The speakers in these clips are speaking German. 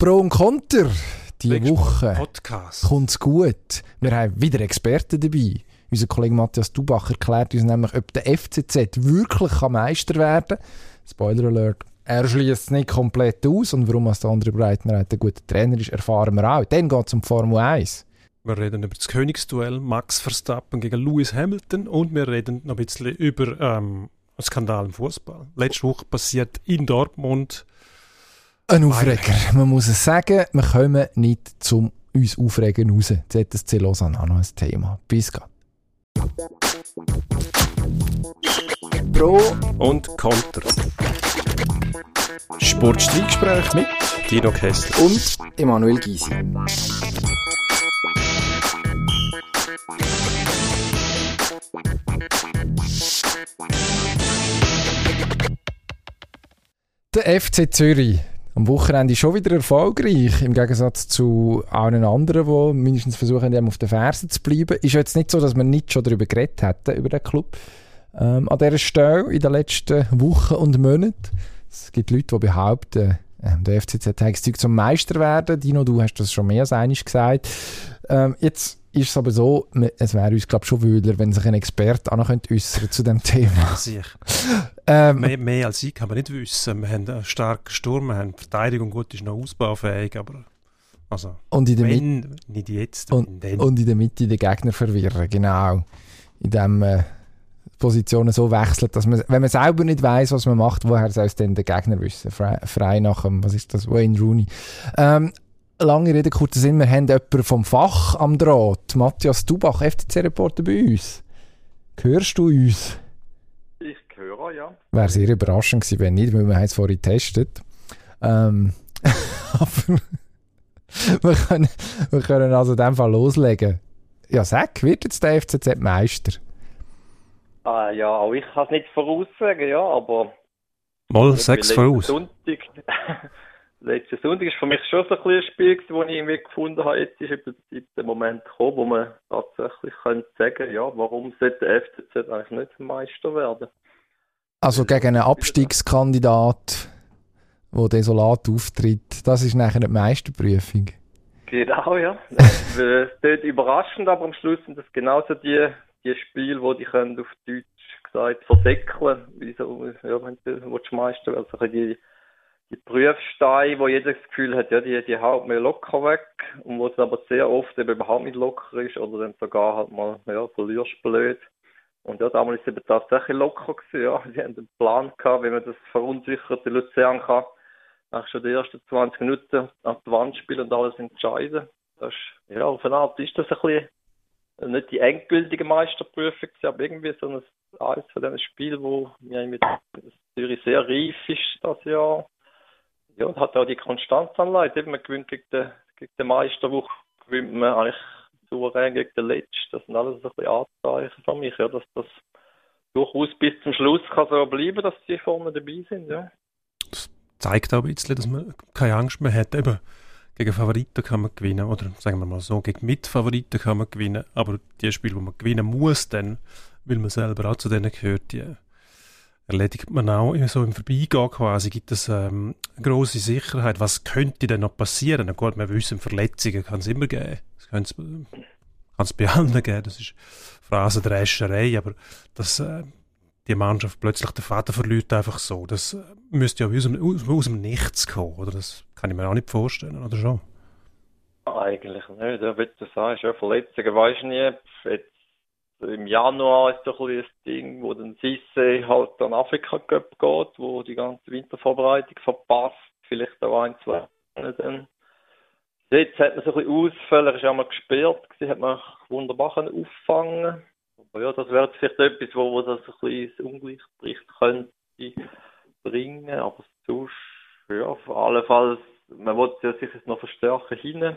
Pro und Konter. Diese Woche Podcast. kommt es gut. Wir haben wieder Experten dabei. Unser Kollege Matthias Dubach erklärt uns nämlich, ob der FCZ wirklich kann Meister werden kann. Spoiler Alert. Er schließt es nicht komplett aus und warum als der andere Breitenreiter ein guter Trainer ist, erfahren wir auch. Dann geht es um Formel 1. Wir reden über das Königsduell Max Verstappen gegen Lewis Hamilton und wir reden noch ein bisschen über ähm, einen Skandal im Fußball. Letzte Woche passiert in Dortmund. Ein Aufreger. Man muss es sagen, wir kommen nicht zum uns Aufregen raus. ZSC Lausanne auch noch ein Thema. Bis gleich. Pro und Konter. Sportstreitgespräch mit Dino Kessler. und Emanuel Gysi. Der FC Zürich. Am Wochenende schon wieder erfolgreich, im Gegensatz zu allen anderen, die mindestens versuchen, dem auf den Fersen zu bleiben. Ist jetzt nicht so, dass wir nicht schon darüber geredet hätten, über den Club. Ähm, an dieser Stelle in den letzten Wochen und Monaten. Es gibt Leute, die behaupten, ähm, der FCZ hat das Zeug zum Meister werden. Dino, du hast das schon mehr als einmal gesagt. Ähm, jetzt ist es aber so, es wäre uns, glaube ich, schon wühler, wenn sich ein Experte auch noch äußern zu dem Thema. Sicher. Ähm, Mehr, mehr als ich kann man nicht wissen. Wir haben einen starken Sturm, wir haben Verteidigung, gut, ist noch ausbaufähig, aber also, und in der Mitte wenn, nicht jetzt, Und, und in der Mitte den Gegner verwirren, genau. Indem man Positionen so wechselt, dass man, wenn man selber nicht weiß, was man macht, woher soll es denn der Gegner wissen? Frei, frei nach dem, was ist das, Wayne Rooney. Ähm, lange Rede, kurzer Sinn, wir haben jemanden vom Fach am Draht. Matthias Dubach, FCC-Reporter bei uns. Hörst du uns? Ich höre, ja. Wäre sehr überraschend gewesen, wenn nicht, weil wir haben es vorhin getestet. Ähm, aber wir können, wir können also in dem Fall loslegen. Ja, sag, wird jetzt der FCZ Meister? Ah, ja, auch ich kann es nicht voraussagen, ja, aber... Mal sechs voraus. Sonntag, letzten Sonntag ist für mich schon so ein, Spiel, gewesen, wo ich irgendwie gefunden habe, jetzt ist eben der Moment gekommen, wo man tatsächlich könnte sagen, ja, warum sollte der FCZ eigentlich nicht Meister werden? Also gegen einen Abstiegskandidat, der desolat auftritt, das ist nachher nicht Meisterprüfung. Genau, ja. Es klingt überraschend, aber am Schluss sind das genauso die, die Spiele, wo die können auf Deutsch gesagt versäckeln. Wieso, ja, wenn du willst Meister werden, also die, die Prüfsteine, wo jeder das Gefühl hat, ja, die, die haut mir locker weg und wo es aber sehr oft eben überhaupt nicht locker ist oder dann sogar halt mal, ja, verlierst blöd. Und ja, damals ist eben tatsächlich locker gewesen, ja. Die haben einen Plan gehabt, wie man das verunsicherte Luzern kann nach schon die ersten 20 Minuten an die Wand spielen und alles entscheiden. Das ist, ja, auf eine Art ist das ein bisschen nicht die endgültige Meisterprüfung, aber irgendwie so ein, eines von diesen Spielen, wo ja, mit Zürich sehr reif ist das Jahr. Ja, und hat auch die Konstanz anleitet. Man gewinnt gegen den, gegen den Meister, wo gewinnt man eigentlich souverän gegen den Letzten. Das sind alles ein bisschen Anzeichen für mich, ja, dass das durchaus bis zum Schluss kann so bleiben, dass die vorne dabei sind, ja. zeigt auch ein bisschen, dass man keine Angst mehr hat. Eben, gegen Favoriten kann man gewinnen, oder sagen wir mal so, gegen Mitfavoriten kann man gewinnen, aber die Spiele, wo man gewinnen muss, dann, weil man selber auch zu denen gehört, die erledigt man auch so im Vorbeigehen quasi, gibt es ähm, grosse Sicherheit, was könnte denn noch passieren? Na gut, wir wissen, Verletzungen kann es immer geben, das kann es bei allen geben, das ist Phrasendrescherei, aber dass äh, die Mannschaft plötzlich den Vater verliert einfach so, das äh, müsste ja aus aus, aus dem Nichts kommen, oder? Das kann ich mir auch nicht vorstellen, oder schon? Eigentlich nicht, ja, wie du sagst, ja, Verletzungen du nie. Jetzt im Januar ist doch ein das Ding, wo dann Sisse halt an Afrika Cup geht, wo die ganze Wintervorbereitung verpasst, vielleicht auch ein, zwei Monate. Jetzt hat man so ein bisschen Ausfälle, ist einmal gesperrt, gewesen, hat man wunderbar können auffangen. Aber ja, das wäre jetzt vielleicht etwas, wo, wo das ein bisschen ins Ungleichgewicht könnte bringen, aber sonst, ja, auf alle Fall, man wollte ja sicher noch verstärken hinten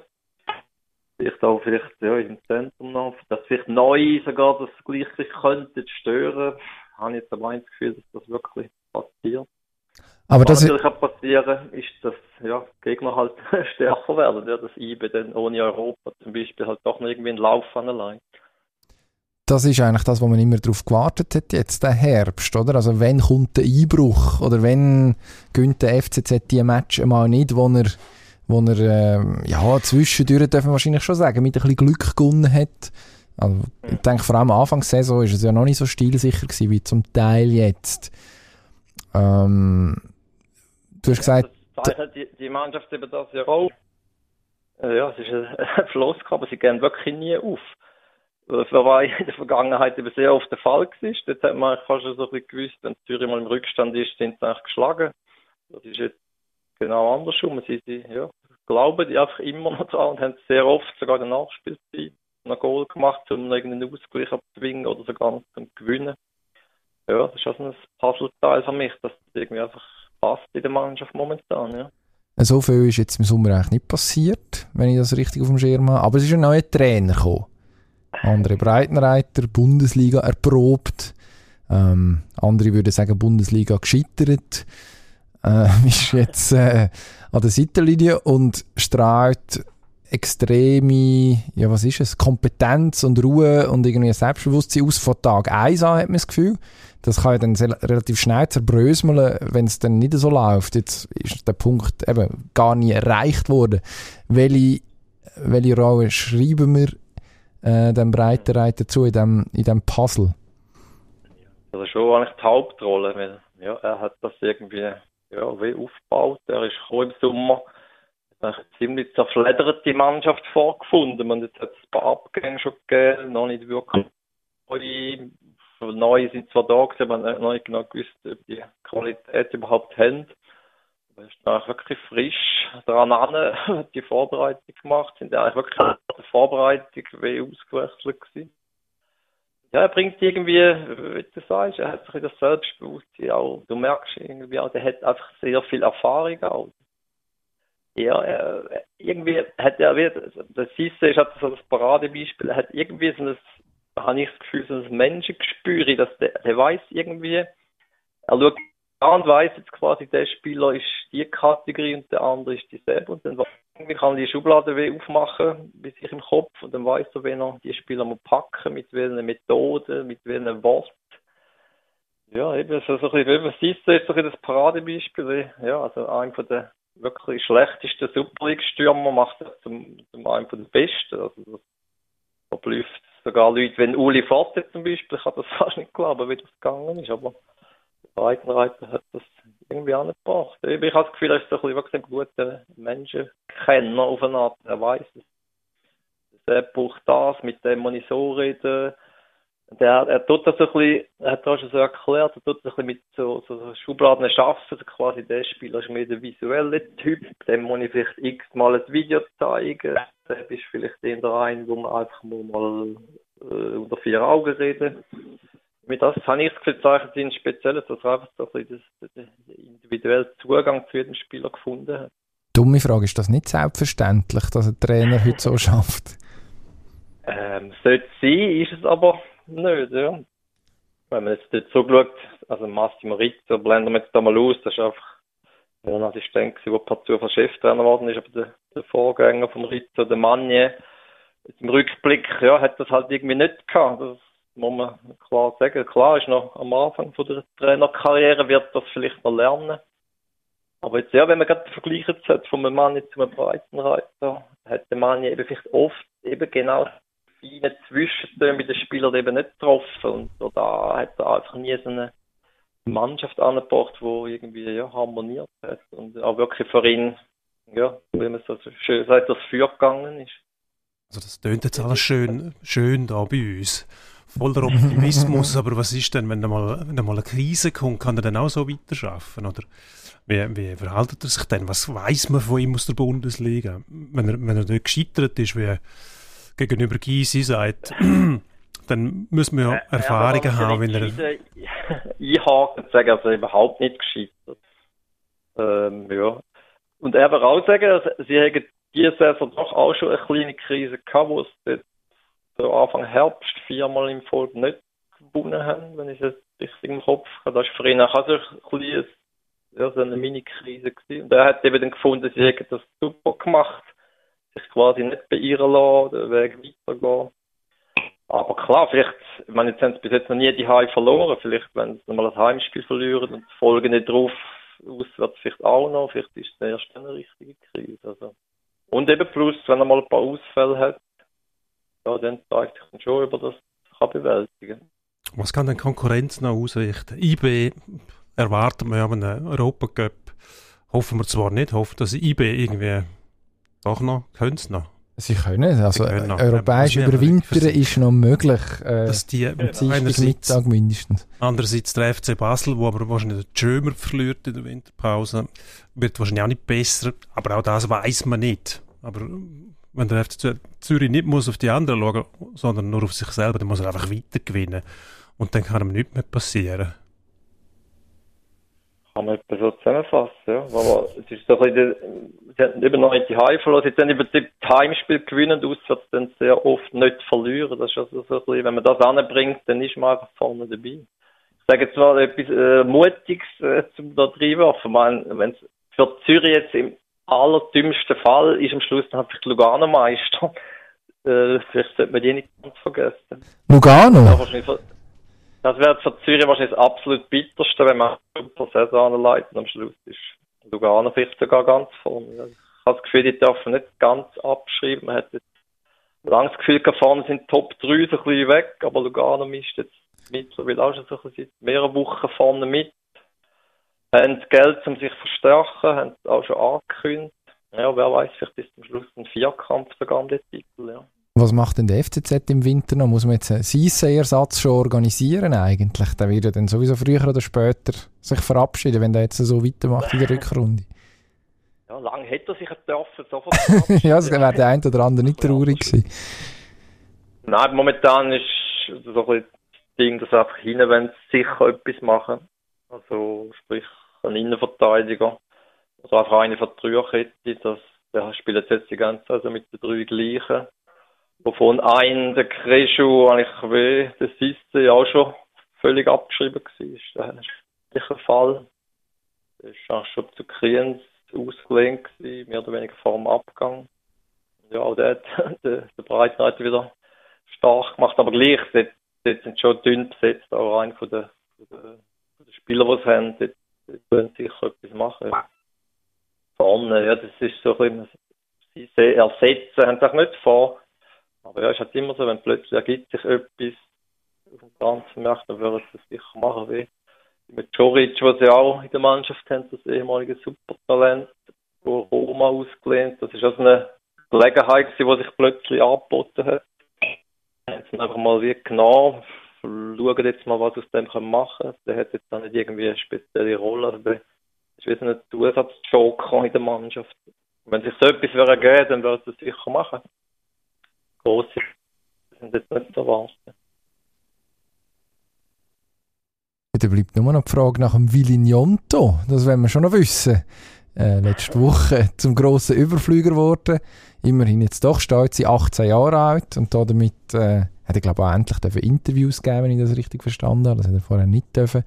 vielleicht auch vielleicht ja, im Zentrum noch, dass vielleicht neu sogar das Gleichgewicht könnte stören. Habe ich jetzt aber ein Gefühl, dass das wirklich passiert. Aber Was das, natürlich auch passieren, ist, dass ja, Gegner halt stärker werden, ja, dass IBE dann ohne Europa zum Beispiel halt doch noch irgendwie einen Lauf allein. das ist eigentlich das, wo man immer darauf gewartet hat, jetzt der Herbst, oder? Also wenn kommt der Einbruch oder wenn gönnt der FCZ die Match einmal nicht, wo er wo er, äh, ja, zwischendurch dürfen wir wahrscheinlich schon sagen, mit ein bisschen Glück gewonnen hat. Also, ich denke, vor allem am Anfang der Saison ist es ja noch nicht so stilsicher gewesen, wie zum Teil jetzt. Ähm, du hast gesagt... Das zeichnet die, die Mannschaft eben das ja auch. Äh, Ja, es ist ein Fluss, aber sie gehen wirklich nie auf. Das war in der Vergangenheit eben sehr oft der Fall gewesen. Jetzt hat man fast so ein bisschen gewusst, wenn Zürich mal im Rückstand ist, sind sie eigentlich geschlagen. Das ist jetzt genau andersrum. Sie, sie ja, glauben einfach immer noch dran und haben sehr oft sogar in der Nachspielzeit ein Goal gemacht, um irgendeinen Ausgleich abzuwingen oder sogar zum Gewinnen. Ja, das ist also ein Puzzleteil für mich, dass das irgendwie einfach passt in der Mannschaft momentan, ja. So viel ist jetzt im Sommer eigentlich nicht passiert, wenn ich das richtig auf dem Schirm habe. Aber es ist ein neuer Trainer gekommen. André Breitenreiter, Bundesliga erprobt. Ähm, andere würden sagen, Bundesliga gescheitert. Äh, ist jetzt äh, an der Seitenlinie und strahlt extreme, ja was ist es, Kompetenz und Ruhe und irgendwie ein Selbstbewusstsein aus von Tag 1 an, hat man das Gefühl. Das kann ja dann sehr, relativ schnell zerbröseln, wenn es dann nicht so läuft. Jetzt ist der Punkt eben gar nie erreicht worden. Welche, welche Rolle schreiben wir äh, dem Breitenreiter zu in dem, in dem Puzzle? Das ist schon eigentlich die Hauptrolle, weil ja, er hat das irgendwie ja, wie aufgebaut. Er ist im Sommer eine ziemlich zerfledderte Mannschaft vorgefunden. Man hat jetzt ein paar Abgänge schon gegeben, noch nicht wirklich neue, neue sind zwar da aber man hat noch nicht genau gewusst, ob die Qualität überhaupt haben. Aber ist eigentlich wirklich frisch daran an, die Vorbereitung gemacht, sind eigentlich wirklich in der Vorbereitung wie ausgewechselt gewesen. Ja, er bringt irgendwie, wie du sagst, er hat sich das Selbstbewusstsein auch, du merkst irgendwie auch, der hat einfach sehr viel Erfahrung auch. Ja, irgendwie hat er, wie, der Sisse ist halt so das Paradebeispiel, hat irgendwie so ein, habe ich das Gefühl, so ein Menschengespür, dass der, der weiß irgendwie, er schaut an und weiß jetzt quasi, der Spieler ist die Kategorie und der andere ist dieselbe und dann irgendwie kann er die Schublade wie aufmachen bei sich im Kopf und dann weiß er, wenn er die Spieler muss packen, mit welchen Methoden, mit welchen Worten. Ja, eben, so, ein bisschen, wie Sisse ist so ein das Paradebeispiel, ja, also einer von der wirklich schlechtesten Super League-Stürmer macht er zum, zum einen von den besten. Also das verblüfft sogar Leute, wenn Uli Forte zum Beispiel, ich kann das fast nicht glauben, wie das gegangen ist, aber Breitenreiter hat das irgendwie angebracht. Ich habe das Gefühl, er ist so ein bisschen wirklich ein guter Menschenkenner auf eine Art, er weiß es. Er braucht das, mit dem muss ich so reden, der, er tut das so ein bisschen, er hat das schon so erklärt, er tut das ein bisschen mit so, so Schubladen schaffen, also quasi der Spieler ist mehr der visuelle Typ, dem muss ich vielleicht x-mal ein Video zeigen, der ist vielleicht der ein, wo man einfach mal äh, unter vier Augen reden. Mit das habe ich das Gefühl, zeichnet ihn speziell, dass er einfach so ein bisschen den individuellen Zugang zu jedem Spieler gefunden hat. Dumme Frage, ist das nicht selbstverständlich, dass ein Trainer heute so schafft? Ähm, sollte sein, ist es aber nicht, ja. Wenn man jetzt dort so schaut, also Massimo Rizzo blenden wir jetzt da mal aus, das ist einfach ja, ein Assistent der per Zufall Cheftrainer geworden ist, aber der, der Vorgänger vom Rizzo, der Manje, im Rückblick, ja, hat das halt irgendwie nicht gehabt. Das muss man klar sagen. Klar ist noch am Anfang von der Trainerkarriere, wird das vielleicht noch lernen. Aber jetzt, ja, wenn man gerade vergleicht hat von einem Mann zu einem Breitenreiter, hat der Mann eben vielleicht oft eben genau feine Zwischentöne bei den Spielern eben nicht getroffen. Und da hat er einfach nie so eine Mannschaft angebracht, die irgendwie ja, harmoniert hat. Und auch wirklich für ihn, ja, wie man so schön sagt, das Feuer gegangen ist. Also das tönt jetzt alles schön, schön da bei uns. Voller Optimismus, aber was ist denn, wenn da mal, wenn da mal eine Krise kommt, kann er dann auch so weiterarbeiten? Oder wie, wie verhält er sich denn? Was weiß man von ihm aus der Bundesliga? Wenn er, wenn er dort gescheitert ist, wie gegenüber Gysi sagt, dann müssen wir ja Erfahrungen ja, haben, wenn er... Einhaken und sagen, also überhaupt nicht gescheitert. Ähm, ja. Und er wird auch sagen, sie haben diese Saison doch auch schon eine kleine Krise gehabt, wo es so Anfang Herbst viermal im Folge nicht gewonnen haben, wenn ich es richtig im Kopf habe. Das war für ihn auch so ein kleines, ja, so eine Mini-Krise gewesen. Und er hat eben dann gefunden, sie hätten das super gemacht, sich quasi nicht beirren lassen, den Weg weitergehen. Aber klar, vielleicht, ich meine, jetzt haben sie bis jetzt noch nie die Heim verloren, vielleicht, wenn sie mal ein Heimspiel verlieren und Folgen nicht drauf auswärts vielleicht auch noch, vielleicht ist es erst eine richtige Krise. Also, Und eben plus, wenn er mal ein paar Ausfälle hat, ja, dann zeigt sich dann schon, über das kann bewältigen. Was kann denn Konkurrenz noch ausrichten? IB erwarten wir ja einen Europacup. Hoffen wir zwar nicht, hoffen, dass IB irgendwie doch noch, können es noch. Sie können, also Sie können noch. europäisch Ja, überwintern ist noch möglich. Äh, Dass die am Mittag mindestens. andererseits der FC Basel, wo aber wahrscheinlich der Schömer verliert in der Winterpause, wird wahrscheinlich auch nicht besser, aber auch das weiß man nicht. Aber wenn der FC Zürich nicht muss auf die anderen schauen, sondern nur auf sich selber, dann muss er einfach weiter gewinnen. Und dann kann ihm nichts mehr passieren. Kann man etwa so zusammenfassen, ja. Aber es ist so ein bisschen, sie hatten eben noch nicht die Heim verloren, sie haben über die Heimspiel gewinnen und auswärts dann sehr oft nicht verlieren. Das ist also so ein bisschen, wenn man das anbringt, dann ist man einfach vorne dabei. Ich sage jetzt mal etwas äh, Mutiges äh, zum da reinwerfen. Wenn es für Zürich jetzt im allerdümmsten Fall ist am Schluss dann einfach Lugano Meister. Äh, vielleicht sollte man die nicht ganz vergessen. Lugano? Ja, das wäre für Zürich wahrscheinlich das absolut bitterste, wenn man super Saison anleitet und am Schluss ist Lugano vielleicht sogar ganz vorne. Ich habe das Gefühl, die dürfen nicht ganz abschreiben. Man hat jetzt lange das Gefühl, vorne sind Top 3 so ein bisschen weg, aber Lugano mischt jetzt mittlerweile auch schon so ein bisschen seit mehreren Wochen vorne mit. Haben das Geld, um sich zu verstärken, haben es auch schon angekündigt. Ja, wer weiß, vielleicht ist am Schluss ein Vierkampf sogar um den Titel, ja. Was macht denn der FCZ im Winter noch? Muss man jetzt einen Sisse-Ersatz schon organisieren eigentlich? Der wird ja dann sowieso früher oder später sich verabschieden, wenn der jetzt so weitermacht in der Rückrunde. Ja, lange hätte er sich dürfen, sofort ja, das wäre der ein oder andere nicht traurig gewesen. Nein, momentan ist so ein Ding, dass einfach hinten wollen sie sicher etwas machen. Also, sprich, ein Innenverteidiger. Also einfach eine von der Dreierkette. Das, der spielt jetzt die ganze Zeit also mit den drei gleichen. Wovon ein, der Crescio, eigentlich wie der Sisse auch schon völlig abgeschrieben war. Das ist ein Fall. Der ist auch schon zu Kriens ausgelehnt mehr oder weniger vor dem Abgang. Ja, auch der hat der, der Breitenreiter wieder stark gemacht, aber gleich, dort, dort sind schon dünn besetzt, auch rein von den, von den, von den Spielern, die sie haben, dort, dort können sie sicher etwas machen. Ja. Vorne, ja, das ist so ein bisschen, sie se- ersetzen, haben sie nicht vor. Aber ja, es ist halt immer so, wenn plötzlich ergibt sich etwas auf dem Transfermarkt, dann würden sie es sicher machen, wie mit Joric, was sie auch in der Mannschaft haben, das ehemalige Supertalent, wo Roma ausgelehnt, das ist also eine Gelegenheit die sich plötzlich angeboten hat. Haben sie einfach mal wie genau, schauen jetzt mal, was aus dem können machen können. Der hat jetzt auch nicht irgendwie eine spezielle Rolle, also der ist so ein Zusatzjoker in der Mannschaft. Wenn sich so etwas wäre geben, dann würden sie es sicher machen. Grosse sind jetzt nicht zu erwarten. Da bleibt nur noch die Frage nach dem Villignonto. Das wollen wir schon noch wissen. Äh, letzte Woche zum grossen Überflüger geworden. Immerhin jetzt doch stolz, sie 18 Jahre alt. Und da damit äh, hat er, glaube ich, auch endlich dürfen Interviews geben, wenn ich das richtig verstanden habe. Das hat er vorher nicht dürfen.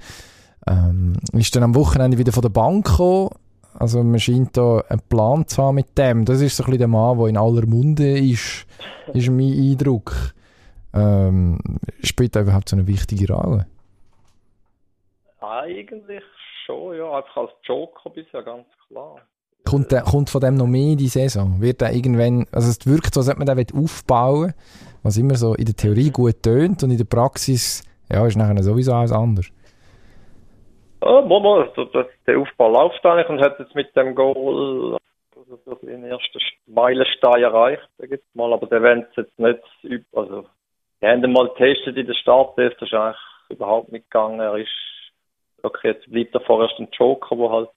Ähm, ist dann am Wochenende wieder von der Bank gekommen. Also man scheint da einen Plan zu haben mit dem. Das ist so ein bisschen der Mann, der in aller Munde ist, ist mein Eindruck. Ähm, spielt er überhaupt so eine wichtige Rolle? Eigentlich schon, ja. Einfach als Joker bisher, ganz klar. Kommt, der, kommt von dem noch mehr in die Saison? Wird er irgendwann, also es wirkt so, als ob man den aufbauen will, was immer so in der Theorie gut tönt und in der Praxis, ja, ist nachher sowieso alles anders. Ja, also das, der Aufbau läuft eigentlich und hat jetzt mit dem Goal also so den ersten Meilenstein erreicht, sag ich jetzt mal, aber der wollen es jetzt nicht, üb- also, die haben mal getestet in der Startelf, das ist eigentlich überhaupt nicht gegangen, er ist, okay, jetzt bleibt er vorerst ein Joker, der halt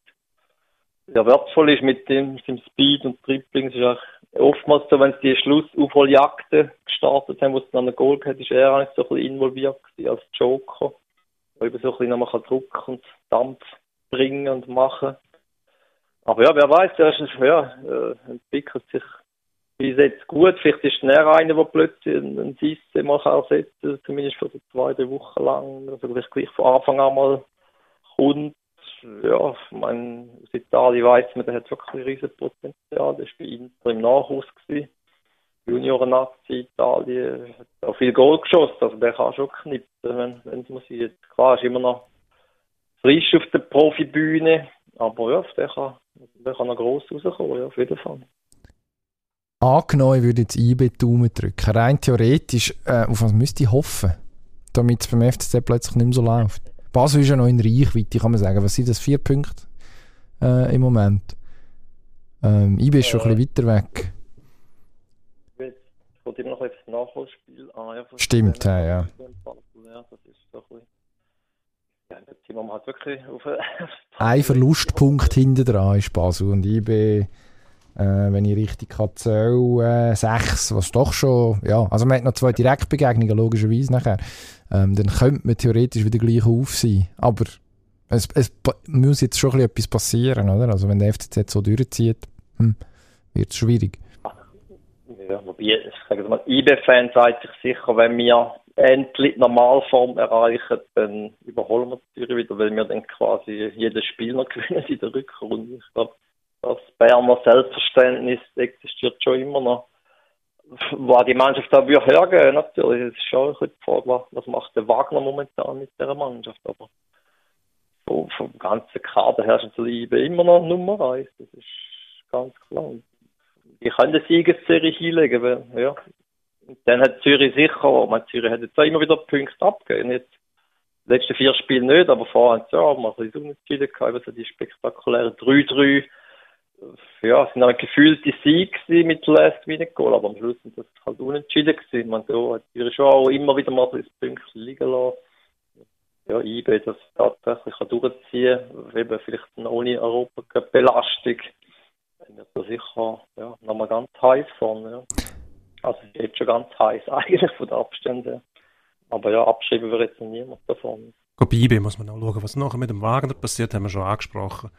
sehr wertvoll ist mit dem, seinem Speed und Dribbling, es ist eigentlich oftmals so, wenn sie die Schlussaufholjagden gestartet haben, wo es dann ein Goal gehabt ist er eigentlich so ein bisschen involviert gewesen als Joker wo eben so ein bisschen nochmal Druck und Dampf bringen und machen. Aber ja, wer weiß, der ist, ja, äh, entwickelt sich bis jetzt gut. Vielleicht ist er einer, der plötzlich einen Sisse mal ersetzen kann, zumindest für zwei, drei Wochen lang. Also vielleicht gleich von Anfang an mal kommt. Ja, meine, aus Italien weiss man, der hat wirklich ein riesen Potenzial. Der war bei Inter im Nachhaus. Gewesen. Junioren-Nazi Italien hat auch viel Goal geschossen, also der kann schon knipsen, wenn wenn es muss. Klar, ist immer noch frisch auf der Profibühne, aber ja, der kann, der kann noch gross rauskommen, ja, auf jeden Fall. Angenommen, ich würde jetzt IB Daumen drücken. Rein theoretisch, äh, auf was müsste ich hoffen, damit es beim FCZ plötzlich nicht mehr so läuft? Basel ist ja noch in Reichweite, kann man sagen. Was sind das? Vier Punkte äh, im Moment? Ähm, IB ist schon ein bisschen weiter weg. Jetzt kommt immer noch ein bisschen das Nachholspiel an. Ja, von Stimmt, ja, ja. Ja, das ist so ein bisschen... Ja, jetzt sind wir halt wirklich auf ein... Verlustpunkt hinten dran ist Basel und IB, äh, wenn ich richtig kann zählen, äh, sechs, was doch schon, ja, also man hat noch zwei Direktbegegnungen, logischerweise nachher. Ähm, dann könnte man theoretisch wieder gleich auf sein. Aber es, es muss jetzt schon etwas passieren, oder? Also wenn der FCZ so durchzieht, hm, wird es schwierig. Ja, wobei, ich sage mal, IB-Fan sagt sich sicher, wenn wir endlich die Normalform erreichen, dann überholen wir Zürich wieder, weil wir dann quasi jedes Spiel noch gewinnen in der Rückrunde. Ich glaube, das Berner Selbstverständnis existiert schon immer noch. Wo die Mannschaft da würde hergehen, natürlich, das ist schon ein die Frage, was, macht der Wagner momentan mit dieser Mannschaft, aber so vom ganzen Kader her ist IB immer noch Nummer eins, das ist ganz klar. Die können eine Siegesserie hinlegen, weil, ja. Und dann hat Zürich sicher, man, Zürich hat jetzt auch immer wieder Punkte abgegeben. Jetzt, letzten vier Spiele nicht, aber vorher haben sie ja mal ein bisschen unentschieden gehabt, also die spektakulären 3-3. Ja, es sind auch gefühlte Siege mit Last Minute Goal, aber am Schluss sind das halt unentschieden gewesen. Man, hat Zürich schon auch immer wieder mal ein Punkt liegen lassen. Ja, IB das tatsächlich kann durchziehen, eben vielleicht noch ohne Europacup-Belastung dann wird er sicher ja, nochmal ganz heiß vorne. Ja. Also geht schon ganz heiß eigentlich von den Abständen. Aber ja, abschreiben wir jetzt niemand davon. Bei IB muss man auch schauen, was nachher mit dem Wagner passiert, haben wir schon angesprochen.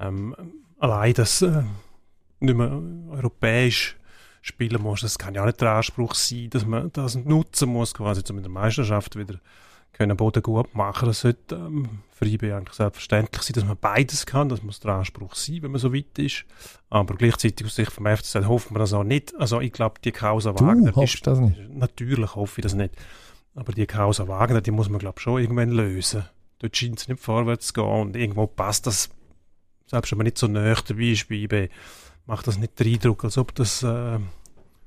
Ähm, allein, dass äh, nicht mehr europäisch spielen muss, das kann ja auch nicht der Anspruch sein, dass man das nutzen muss, quasi, um in der Meisterschaft wieder können Boden gut machen. Das sollte ähm, für IB eigentlich selbstverständlich sein, dass man beides kann. Das muss der Anspruch sein, wenn man so weit ist. Aber gleichzeitig aus Sicht vom FCZ hoffen wir das auch nicht. Also ich glaube, die Causa Du Wagner hoffst ist das nicht? Natürlich hoffe ich das nicht. Aber die Causa Wagner, die muss man, glaube schon irgendwann lösen. Dort scheint es nicht vorwärts zu gehen und irgendwo passt das, selbst wenn man nicht so nah dabei ist bei IB, macht das nicht den Eindruck, als ob das äh,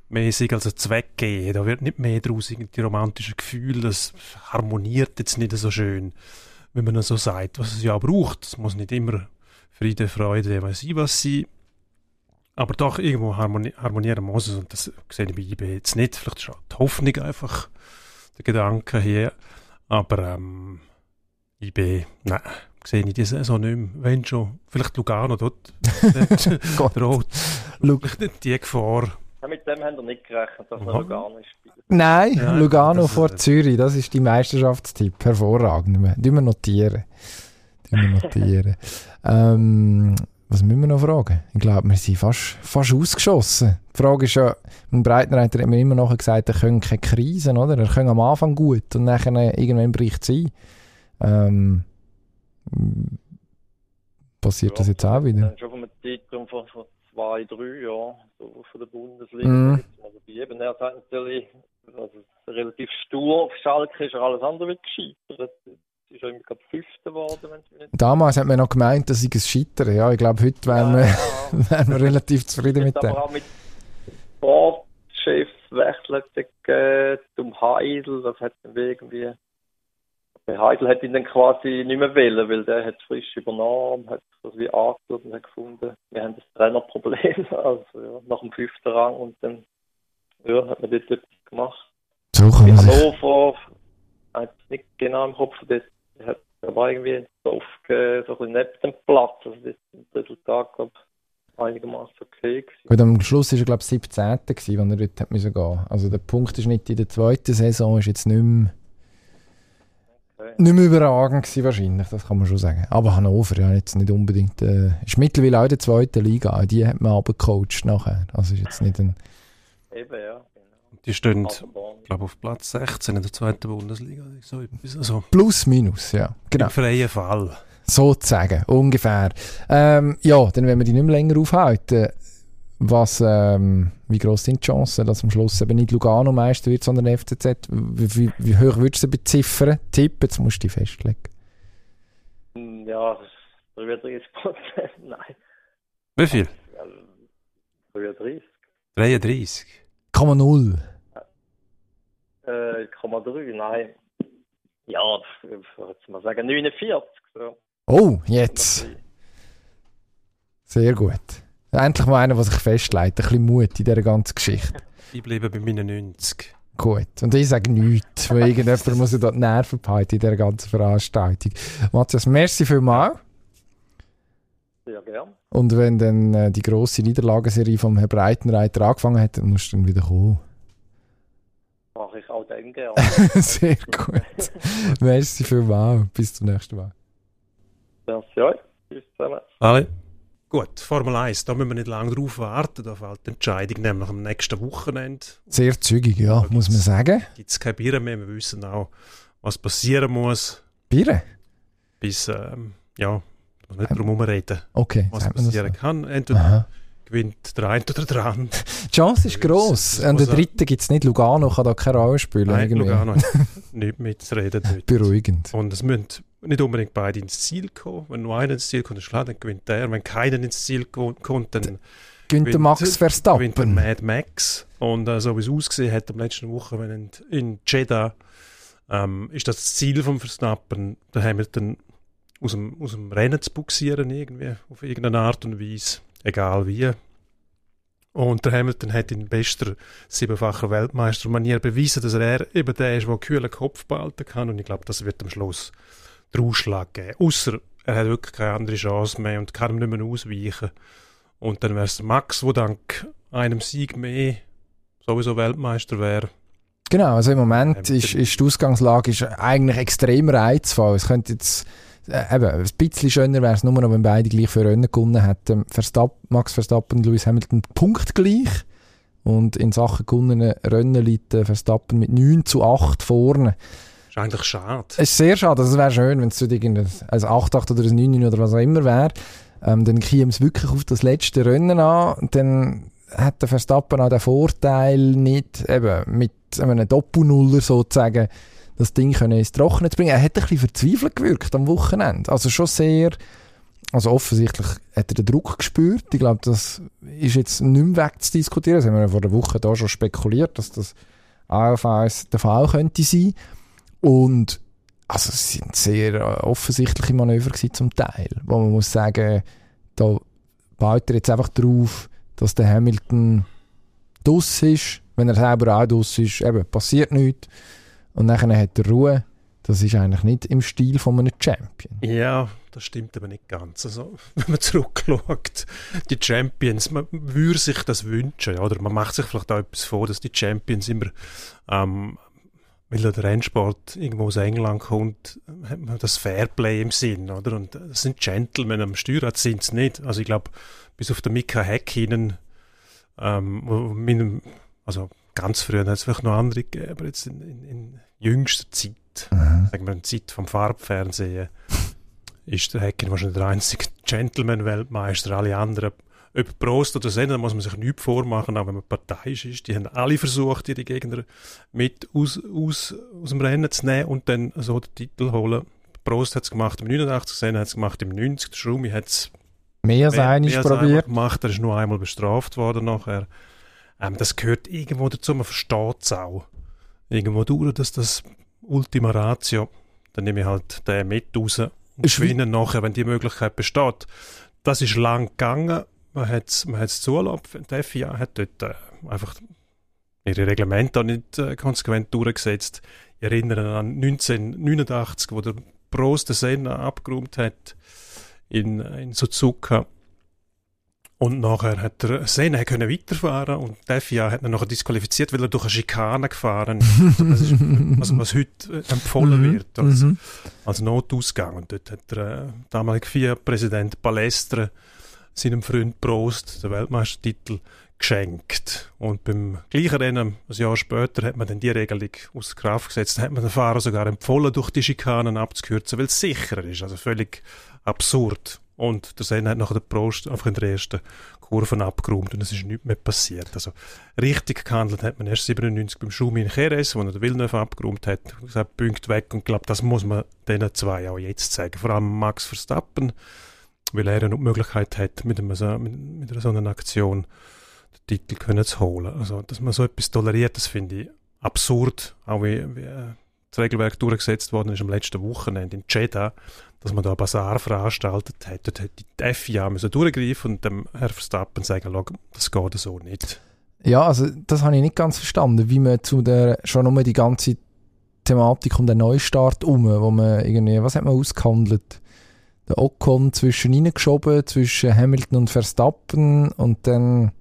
mäßig als ein Zweck geht. Da wird nicht mehr draus, die romantische Gefühl, das harmoniert jetzt nicht so schön, wenn man so sagt, was es ja auch braucht. Es muss nicht immer Friede, Freude, weiß ich was sein. Aber doch irgendwo harmoni harmonieren muss es und das sehe ich bei IB jetzt nicht. Vielleicht ist auch die Hoffnung einfach der Gedanke hier. Aber ähm, IB, nein, sehe ich die Saison nicht mehr. Wenn schon, vielleicht Lugano dort Lu- die Gefahr. Ja, mit dem haben wir nicht gerechnet, dass gar nicht spielen. Nein, Ja, Lugano das ist- vor Zürich, das ist die Meisterschaftstipp. Hervorragend. Tun wir notieren. Tun wir notieren. ähm, was müssen wir noch fragen? Ich glaube, wir sind fast, fast ausgeschossen. Die Frage ist ja, ein Breitenreiter hat mir immer noch gesagt, er könne keine Krisen, oder? Er könne am Anfang gut und nachher irgendwann bricht es ein. Ähm, passiert das jetzt auch wieder? Schon vom Zeitraum von, von zwei, drei Jahren so von der Bundesliga. Mhm. Also bei jedem, er sagt natürlich, also relativ stur auf Schalke ist er alles andere gescheitert. Es ist ja irgendwie gerade Fünfter geworden, Damals hat man noch gemeint, dass ich es scheitere. Ja, ich glaube, heute wären wir, ja. wären wir relativ zufrieden mit dem. aber auch mit Sportchef wechselt gegeben zum Heidel, das hat irgendwie Heidel hat ihn dann quasi nicht mehr wählen, weil der hat frisch übernommen, hat das wie angeschaut und hat gefunden, wir haben das Trainerproblem, also ja, nach dem fünften Rang und dann ja, hat man dort etwas gemacht. So kann man Hannover, es nicht genau im Kopf, das hat aber irgendwie so oft gegeben, so ein bisschen neben dem Platz, also das Resultat, glaube ich, einigermaßen okay gewesen. Gut, am Schluss war er, glaube ich, 17. gewesen, als er dort hat müssen gehen Also der Punkt ist nicht in der zweiten Saison, ist jetzt nicht mehr. Nicht mehr überragend gewesen, wahrscheinlich, das kann man schon sagen. Aber Hannover, ja, jetzt nicht unbedingt, äh, ist mittlerweile auch in der zweiten Liga, die hat man aber gecoacht nachher. Also ist jetzt nicht ein, Eben, ja. Genau. Die stehen, glaube, auf Platz 16 in der zweiten Bundesliga. So. Also plus minus, ja, genau. im freien Fall. Sozusagen, ungefähr. Ähm, ja, dann werden wir die nicht mehr länger aufhalten. Was, ähm, wie groß sind die Chancen, dass am Schluss eben nicht Lugano Meister wird, sondern der FCZ? Wie, wie, wie hoch würdest du beziffern? Tipp, jetzt musst du dich festlegen. Hm, Ja, das ist 33 Prozent. Nein, Wie viel? ja, 33. 33. 0,0. Äh, 0,3, nein. Ja, ich würde jetzt mal sagen 49. So. Oh, jetzt. Sehr gut. Endlich mal einer, der sich festlegt. Ein bisschen Mut in dieser ganzen Geschichte. Ich bleibe bei meinen 90. Gut. Und ich sage nichts, weil irgendjemand muss ja dort die Nerven behalten in dieser ganzen Veranstaltung. Matthias, merci vielmals. Sehr gern. Und wenn dann äh, die grosse Niederlagenserie vom Herrn Breitenreiter angefangen hat, dann musst du dann wieder kommen. Mache ich auch dann gern. Sehr gut. merci vielmals. Bis zum nächsten Mal. Merci euch. Tschüss zusammen. Alle. Gut, Formel 1, da müssen wir nicht lange drauf warten. Da fällt die Entscheidung nämlich am nächsten Wochenende. Sehr zügig, ja, muss man sagen. Gibt es keine Bier mehr. Wir wissen auch, was passieren muss, Bier? bis, ähm, ja, muss nicht drum herum reden, Okay, was passieren so? kann. Entweder Aha. gewinnt der eine oder der andere. Die Chance ist gross. An der er- dritten gibt es nicht. Lugano kann da keine Rolle spielen. Nein, irgendwie. Lugano nicht mitzureden. Beruhigend. Und es müssen nicht unbedingt beide ins Ziel kommen. Wenn nur einer ins Ziel kommt, dann schlägt, dann gewinnt der. Wenn keiner ins Ziel ko- kommt, dann Gönnt der gewinnt- Max gewinnt der Verstappen. Mad Max. Und äh, so wie es ausgesehen hat am letzten Wochenende in Jeddah, ähm, ist das, Ziel von Verstappen, da haben wir dann aus dem, aus dem Rennen zu buxieren irgendwie, auf irgendeine Art und Weise, egal wie. Und der Hamilton hat in bester siebenfacher Weltmeistermanier bewiesen, dass er eben der ist, der kühlen Kopf behalten kann. Und ich glaube, das wird am Schluss den Ausschlag geben. Außer er hat wirklich keine andere Chance mehr und kann ihm nicht mehr ausweichen. Und dann wäre es Max, der dank einem Sieg mehr sowieso Weltmeister wäre. Genau, also im Moment Ähm, ist, ist die Ausgangslage ist eigentlich extrem reizvoll. Es könnte jetzt äh, eben, ein bisschen schöner wäre es nur noch, wenn beide gleich für Rennen gewonnen hätten. Verstapp, Max Verstappen und Lewis Hamilton punktgleich. Und in Sachen gewonnenen Rennen liegt äh, Verstappen mit 9 zu 8 vorne. Ist eigentlich schade. Es ist sehr schade, also es wäre schön, wenn es so ein 8-8 oder ein 9 oder was auch immer wäre. Ähm, dann käme es wirklich auf das letzte Rennen an. Dann hat der Verstappen auch den Vorteil nicht, eben mit einem Doppelnuller sozusagen, das Ding können ins Trockene zu bringen. Er hat ein bisschen verzweifelt gewirkt am Wochenende. Also schon sehr, also offensichtlich hat er den Druck gespürt. Ich glaube, das ist jetzt nicht mehr wegzudiskutieren. Das haben wir ja vor der Woche da schon spekuliert, dass das AFS der Fall könnte sein. Und also es sind sehr äh, offensichtliche Manöver zum Teil, wo man muss sagen, da baut er jetzt einfach drauf, dass der Hamilton dus ist, wenn er selber auch dus ist, eben, passiert nichts und dann hat er Ruhe. Das ist eigentlich nicht im Stil von einem Champion. Ja, das stimmt aber nicht ganz. Also, wenn man zurückschaut, die Champions, man würde sich das wünschen, ja, oder man macht sich vielleicht auch etwas vor, dass die Champions immer, ähm, weil der Rennsport irgendwo aus England kommt, hat man das Fairplay im Sinn, oder? Und das sind Gentlemen am Steuerrad, sind es nicht. Also ich glaube, bis auf den Mika Häkkinen, ähm, meinem, also ganz früher hat es vielleicht noch andere gegeben, aber jetzt in, in, in jüngster Zeit sagen wir, in der Zeit vom Farbfernsehen, ist der Hecken wahrscheinlich der einzige Gentleman-Weltmeister. Alle anderen, ob Prost oder Senna, muss man sich nichts vormachen, auch wenn man parteiisch ist. Die haben alle versucht, ihre Gegner mit aus, aus, aus dem Rennen zu nehmen und dann so den Titel holen. Prost hat es gemacht im 89, Senna hat es gemacht im 90, der Schumi hat es Mehr als einmal mehr als einmal probiert. gemacht, er ist nur einmal bestraft worden nachher. Ähm, das gehört irgendwo dazu, man versteht es auch. Irgendwo durch, dass das Ultima Ratio, dann nehme ich halt den mit raus und Ist wie- gewinne nachher, wenn die Möglichkeit besteht. Das ist lang gegangen, man hat es man hat's zulassen, die FIA hat dort äh, einfach ihre Reglemente nicht äh, konsequent durchgesetzt. Ich erinnere an 1989, wo der Prost den Senna abgeräumt hat in, in Suzuka. Und nachher hat der Senna können weiterfahren und der FIA hat ihn nachher disqualifiziert, weil er durch eine Schikane gefahren ist. Also das ist was, was heute äh, empfohlen Mhm, wird als, mhm. als Notausgang. Und dort hat der äh, damalige FIA-Präsident Balestre seinem Freund Prost den Weltmeistertitel geschenkt. Und beim gleichen Rennen, ein Jahr später, hat man dann die Regelung aus Kraft gesetzt. Dann hat man den Fahrer sogar empfohlen, durch die Schikanen abzukürzen, weil es sicherer ist. Also völlig absurd. Und der Senna hat nachher den Prost einfach in der ersten Kurve abgeräumt und es ist nichts mehr passiert. Also richtig gehandelt hat man erst 97 beim Schumi in Jerez, wo er den Villeneuve abgeräumt hat, gesagt, Punkt weg und ich glaube, das muss man diesen zwei auch jetzt zeigen. Vor allem Max Verstappen, weil er ja noch die Möglichkeit hat, mit, einem, so- mit, mit einer so einer Aktion den Titel können zu holen. Also, dass man so etwas toleriert, das finde ich absurd. Auch wie, wie äh, das Regelwerk durchgesetzt worden ist am letzten Wochenende in Jeddah, dass man da einen Basar veranstaltet hat. Dort hätte die FIA müssen durchgreifen und dem Herr Verstappen sagen, das geht so nicht. Ja, also das habe ich nicht ganz verstanden, wie man zu der, schon nur die ganze Thematik um den Neustart um, wo man irgendwie, was hat man ausgehandelt? Der Ocon zwischen reingeschoben, zwischen Hamilton und Verstappen und dann...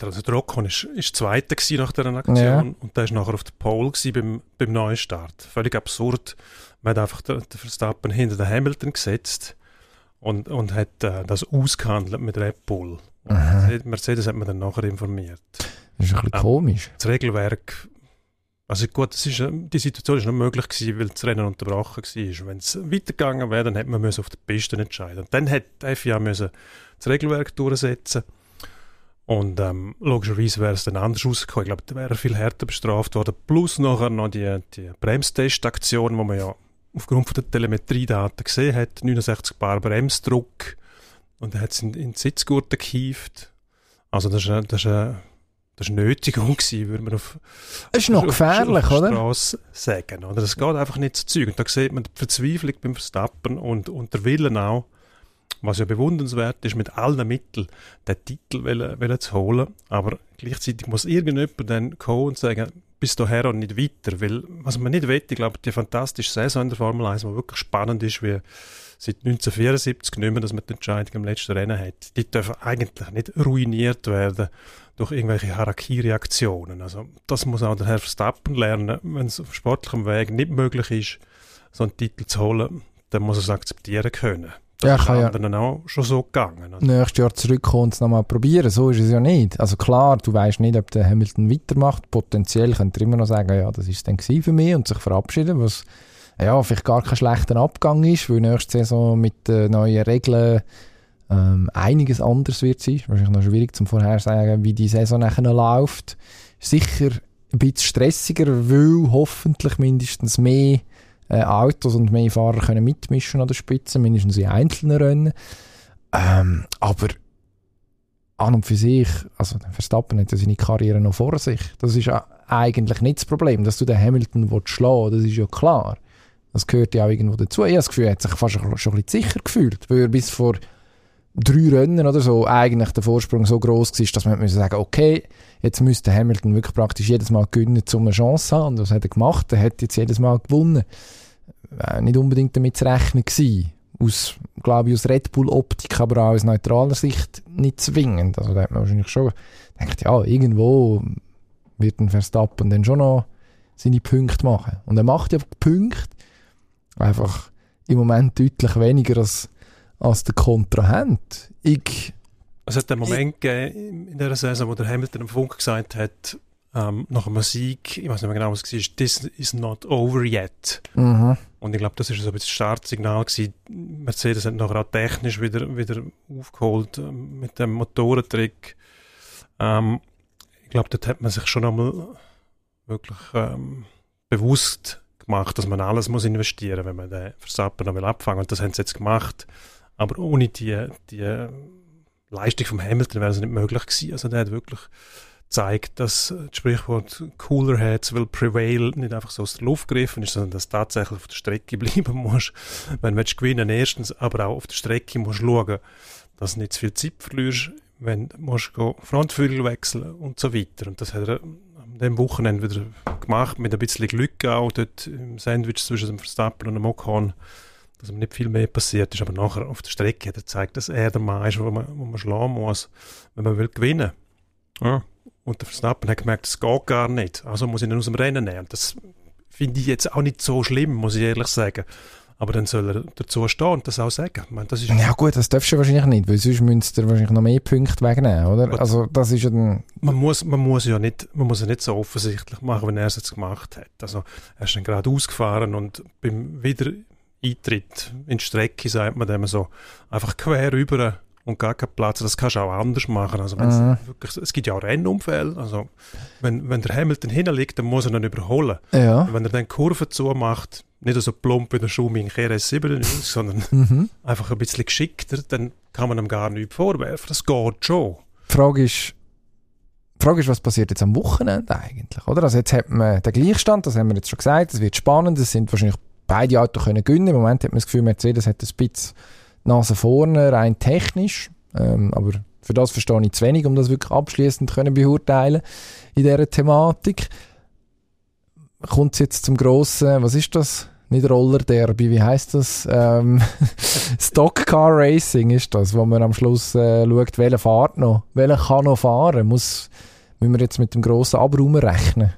Also der Ocon ist, ist Zweiter nach dieser Aktion ja. und der ist nachher auf der Pole beim, beim Neustart. Völlig absurd. Man hat einfach den, den Verstappen hinter den Hamilton gesetzt und, und hat äh, das ausgehandelt mit Red Bull. Mercedes, Mercedes hat man dann nachher informiert. Das ist ein bisschen ähm, komisch. Das Regelwerk, also gut, das ist, die Situation ist nicht möglich gewesen, weil das Rennen unterbrochen war. Wenn es weitergegangen wäre, dann hätte man auf der Piste entscheiden Und dann hätte FIA müssen das Regelwerk durchsetzen und ähm, logischerweise wäre es dann anders rausgekommen. Ich glaube, da wäre viel härter bestraft worden. Plus nachher noch die, die Bremstestaktion, wo man ja aufgrund von der Telemetriedaten gesehen hat, 69 Bar Bremsdruck und er hat es in, in die Sitzgurte gehievt. Also das war das eine, das eine Nötigung, gewesen, würde man auf, das ist noch auf, gefährlich, auf, oder? Strasse sagen. Oder? Das geht einfach nicht zu Zeug. Und da sieht man die Verzweiflung beim Verstappen und, und der Willen auch, was ja bewundernswert ist, mit allen Mitteln den Titel wollen, wollen zu holen. Aber gleichzeitig muss irgendjemand dann kommen und sagen, bis daher und nicht weiter. Weil, was man nicht will, ich glaube, die fantastische Saison in der Formel 1, die wirklich spannend ist, wie seit 1974 nicht mehr, dass man die Entscheidung im letzten Rennen hat. Die dürfen eigentlich nicht ruiniert werden durch irgendwelche Harakiri-Aktionen. Also das muss auch der Herr Verstappen lernen. Wenn es auf sportlichem Weg nicht möglich ist, so einen Titel zu holen, dann muss er es akzeptieren können. Das ja, ist kann anderen ja auch schon so gegangen. Also. Nächstes Jahr zurückkommen und es nochmal probieren, so ist es ja nicht. Also klar, du weißt nicht, ob der Hamilton weitermacht. Potenziell könnte er immer noch sagen, ja, das ist dann für mich und sich verabschieden, was ja, vielleicht gar kein schlechter Abgang ist, weil nächste Saison mit den neuen Regeln ähm, einiges anders wird sein. Wahrscheinlich noch schwierig zum vorhersagen, wie die Saison nachher läuft. Sicher ein bisschen stressiger, weil hoffentlich mindestens mehr äh, Autos und mehr Fahrer können mitmischen an der Spitze, mindestens in einzelnen Rennen. Ähm, aber an und für sich, also Verstappen hat ja seine Karriere noch vor sich. Das ist eigentlich nicht das Problem, dass du den Hamilton schlagen willst, das ist ja klar. Das gehört ja auch irgendwo dazu. Ich habe das Gefühl, er hat sich fast schon ein bisschen sicher gefühlt, weil er bis vor drei Rennen oder so eigentlich der Vorsprung so groß war, dass man sagen okay, jetzt müsste Hamilton wirklich praktisch jedes Mal gewinnen, um eine Chance zu haben. Und das hat er gemacht. Er hat jetzt jedes Mal gewonnen. Äh, nicht unbedingt damit zu rechnen gewesen. Aus, glaube ich, aus Red Bull-Optik, aber auch aus neutraler Sicht nicht zwingend. Also da hat man wahrscheinlich schon gedacht, ja, irgendwo wird ein Verstappen dann schon noch seine Punkte machen. Und er macht ja Punkte, einfach im Moment deutlich weniger als, als der Kontrahent. Ich, es hat einen Moment gegeben in dieser Saison, wo der Hamilton am Funk gesagt hat, ähm, nach einem Sieg, ich weiß nicht mehr genau, was es war, this is not over yet. Mhm. Und ich glaube, das ist so ein bisschen das Startsignal gewesen. Mercedes hat nachher auch technisch wieder, wieder aufgeholt äh, mit dem Motorentrick. Ähm, ich glaube, dort hat man sich schon einmal wirklich ähm, bewusst gemacht, dass man alles muss investieren muss, wenn man den Verstappen noch will abfangen Und das haben sie jetzt gemacht. Aber ohne die, die Leistung vom Hamilton wäre es nicht möglich gewesen. Also der hat wirklich gezeigt, dass das Sprichwort Cooler Heads will prevail nicht einfach so aus der Luft gegriffen ist, sondern dass du tatsächlich auf der Strecke bleiben musst. Wenn du gewinnen erstens, aber auch auf der Strecke musst du schauen, dass du nicht zu viel Zeit verlierst, wenn du musst Frontflügel wechseln und so weiter. Und das hat er dem Wochenende wieder gemacht, mit ein bisschen Glück auch dort im Sandwich zwischen dem Verstappen und dem Ocon, dass mir nicht viel mehr passiert ist. Aber nachher auf der Strecke hat er gezeigt, dass er der Mann ist, wo man, wo man schlagen muss, wenn man will gewinnen. Ja. Und der Verstappen hat gemerkt, das geht gar nicht. Also muss ich ihn aus dem Rennen nehmen. Das finde ich jetzt auch nicht so schlimm, muss ich ehrlich sagen. Aber dann soll er dazu stehen und das auch sagen. Ich meine, das ist ja gut, das darfst du wahrscheinlich nicht, weil sonst müsst ihr wahrscheinlich noch mehr Punkte wegnehmen, oder? Also das ist ja dann... Man muss, man muss ja nicht, man muss ja nicht so offensichtlich machen, wenn er es jetzt gemacht hat. Also er ist dann gerade ausgefahren und beim Wiedereintritt in die Strecke, sagt man dem so, einfach quer rüber und gar keinen Platz. Das kannst du auch anders machen. Also mhm. wirklich, es gibt ja auch Rennunfälle. Also wenn, wenn der Hamilton hinliegt, dann muss er ihn überholen. Ja. Wenn er dann Kurven zumacht, nicht so plump wie der Schumi RS 97, sondern mhm. einfach ein bisschen geschickter, dann kann man ihm gar nichts vorwerfen. Das geht schon. Die Frage ist, Frage ist, was passiert jetzt am Wochenende eigentlich, oder? Also jetzt hat man den Gleichstand, das haben wir jetzt schon gesagt, es wird spannend, es sind wahrscheinlich beide Autos können gewinnen. Im Moment hat man das Gefühl, Mercedes hat ein bisschen Nase vorne, rein technisch, ähm, aber für das verstehe ich zu wenig, um das wirklich abschließend können beurteilen in dieser Thematik. Kommt es jetzt zum grossen, was ist das? Nicht Roller Derby, wie heißt das? Ähm, Stock Car Racing ist das, wo man am Schluss äh, schaut, welcher fährt noch, welcher kann noch fahren. Muss, müssen wir jetzt mit dem grossen Abraum rechnen?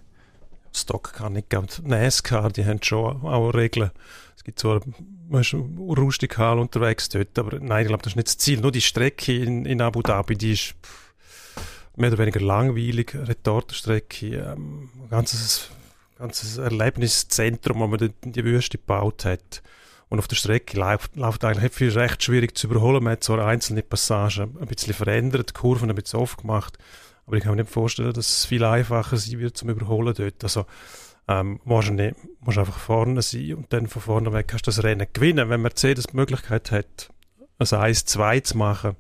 Stock kann nicht, NASCAR, die haben schon auch Regeln. Es gibt zwar, man ist rustikal unterwegs dort, aber nein, ich glaube, das ist nicht das Ziel. Nur die Strecke in, in Abu Dhabi, die ist mehr oder weniger langweilig, Retortenstrecke, ähm, ganzes ganzes Erlebniszentrum, das man in die Wüste gebaut hat. Und auf der Strecke läuft, läuft eigentlich viel recht schwierig zu überholen. Man hat zwar einzelne Passagen ein bisschen verändert, die Kurven ein bisschen aufgemacht, aber ich kann mir nicht vorstellen, dass es viel einfacher sein wird zum Überholen dort. Also, ähm, musst, nicht, musst einfach vorne sein und dann von vorne weg kannst du das Rennen gewinnen. Wenn Mercedes die Möglichkeit hat, ein 1-2 zu machen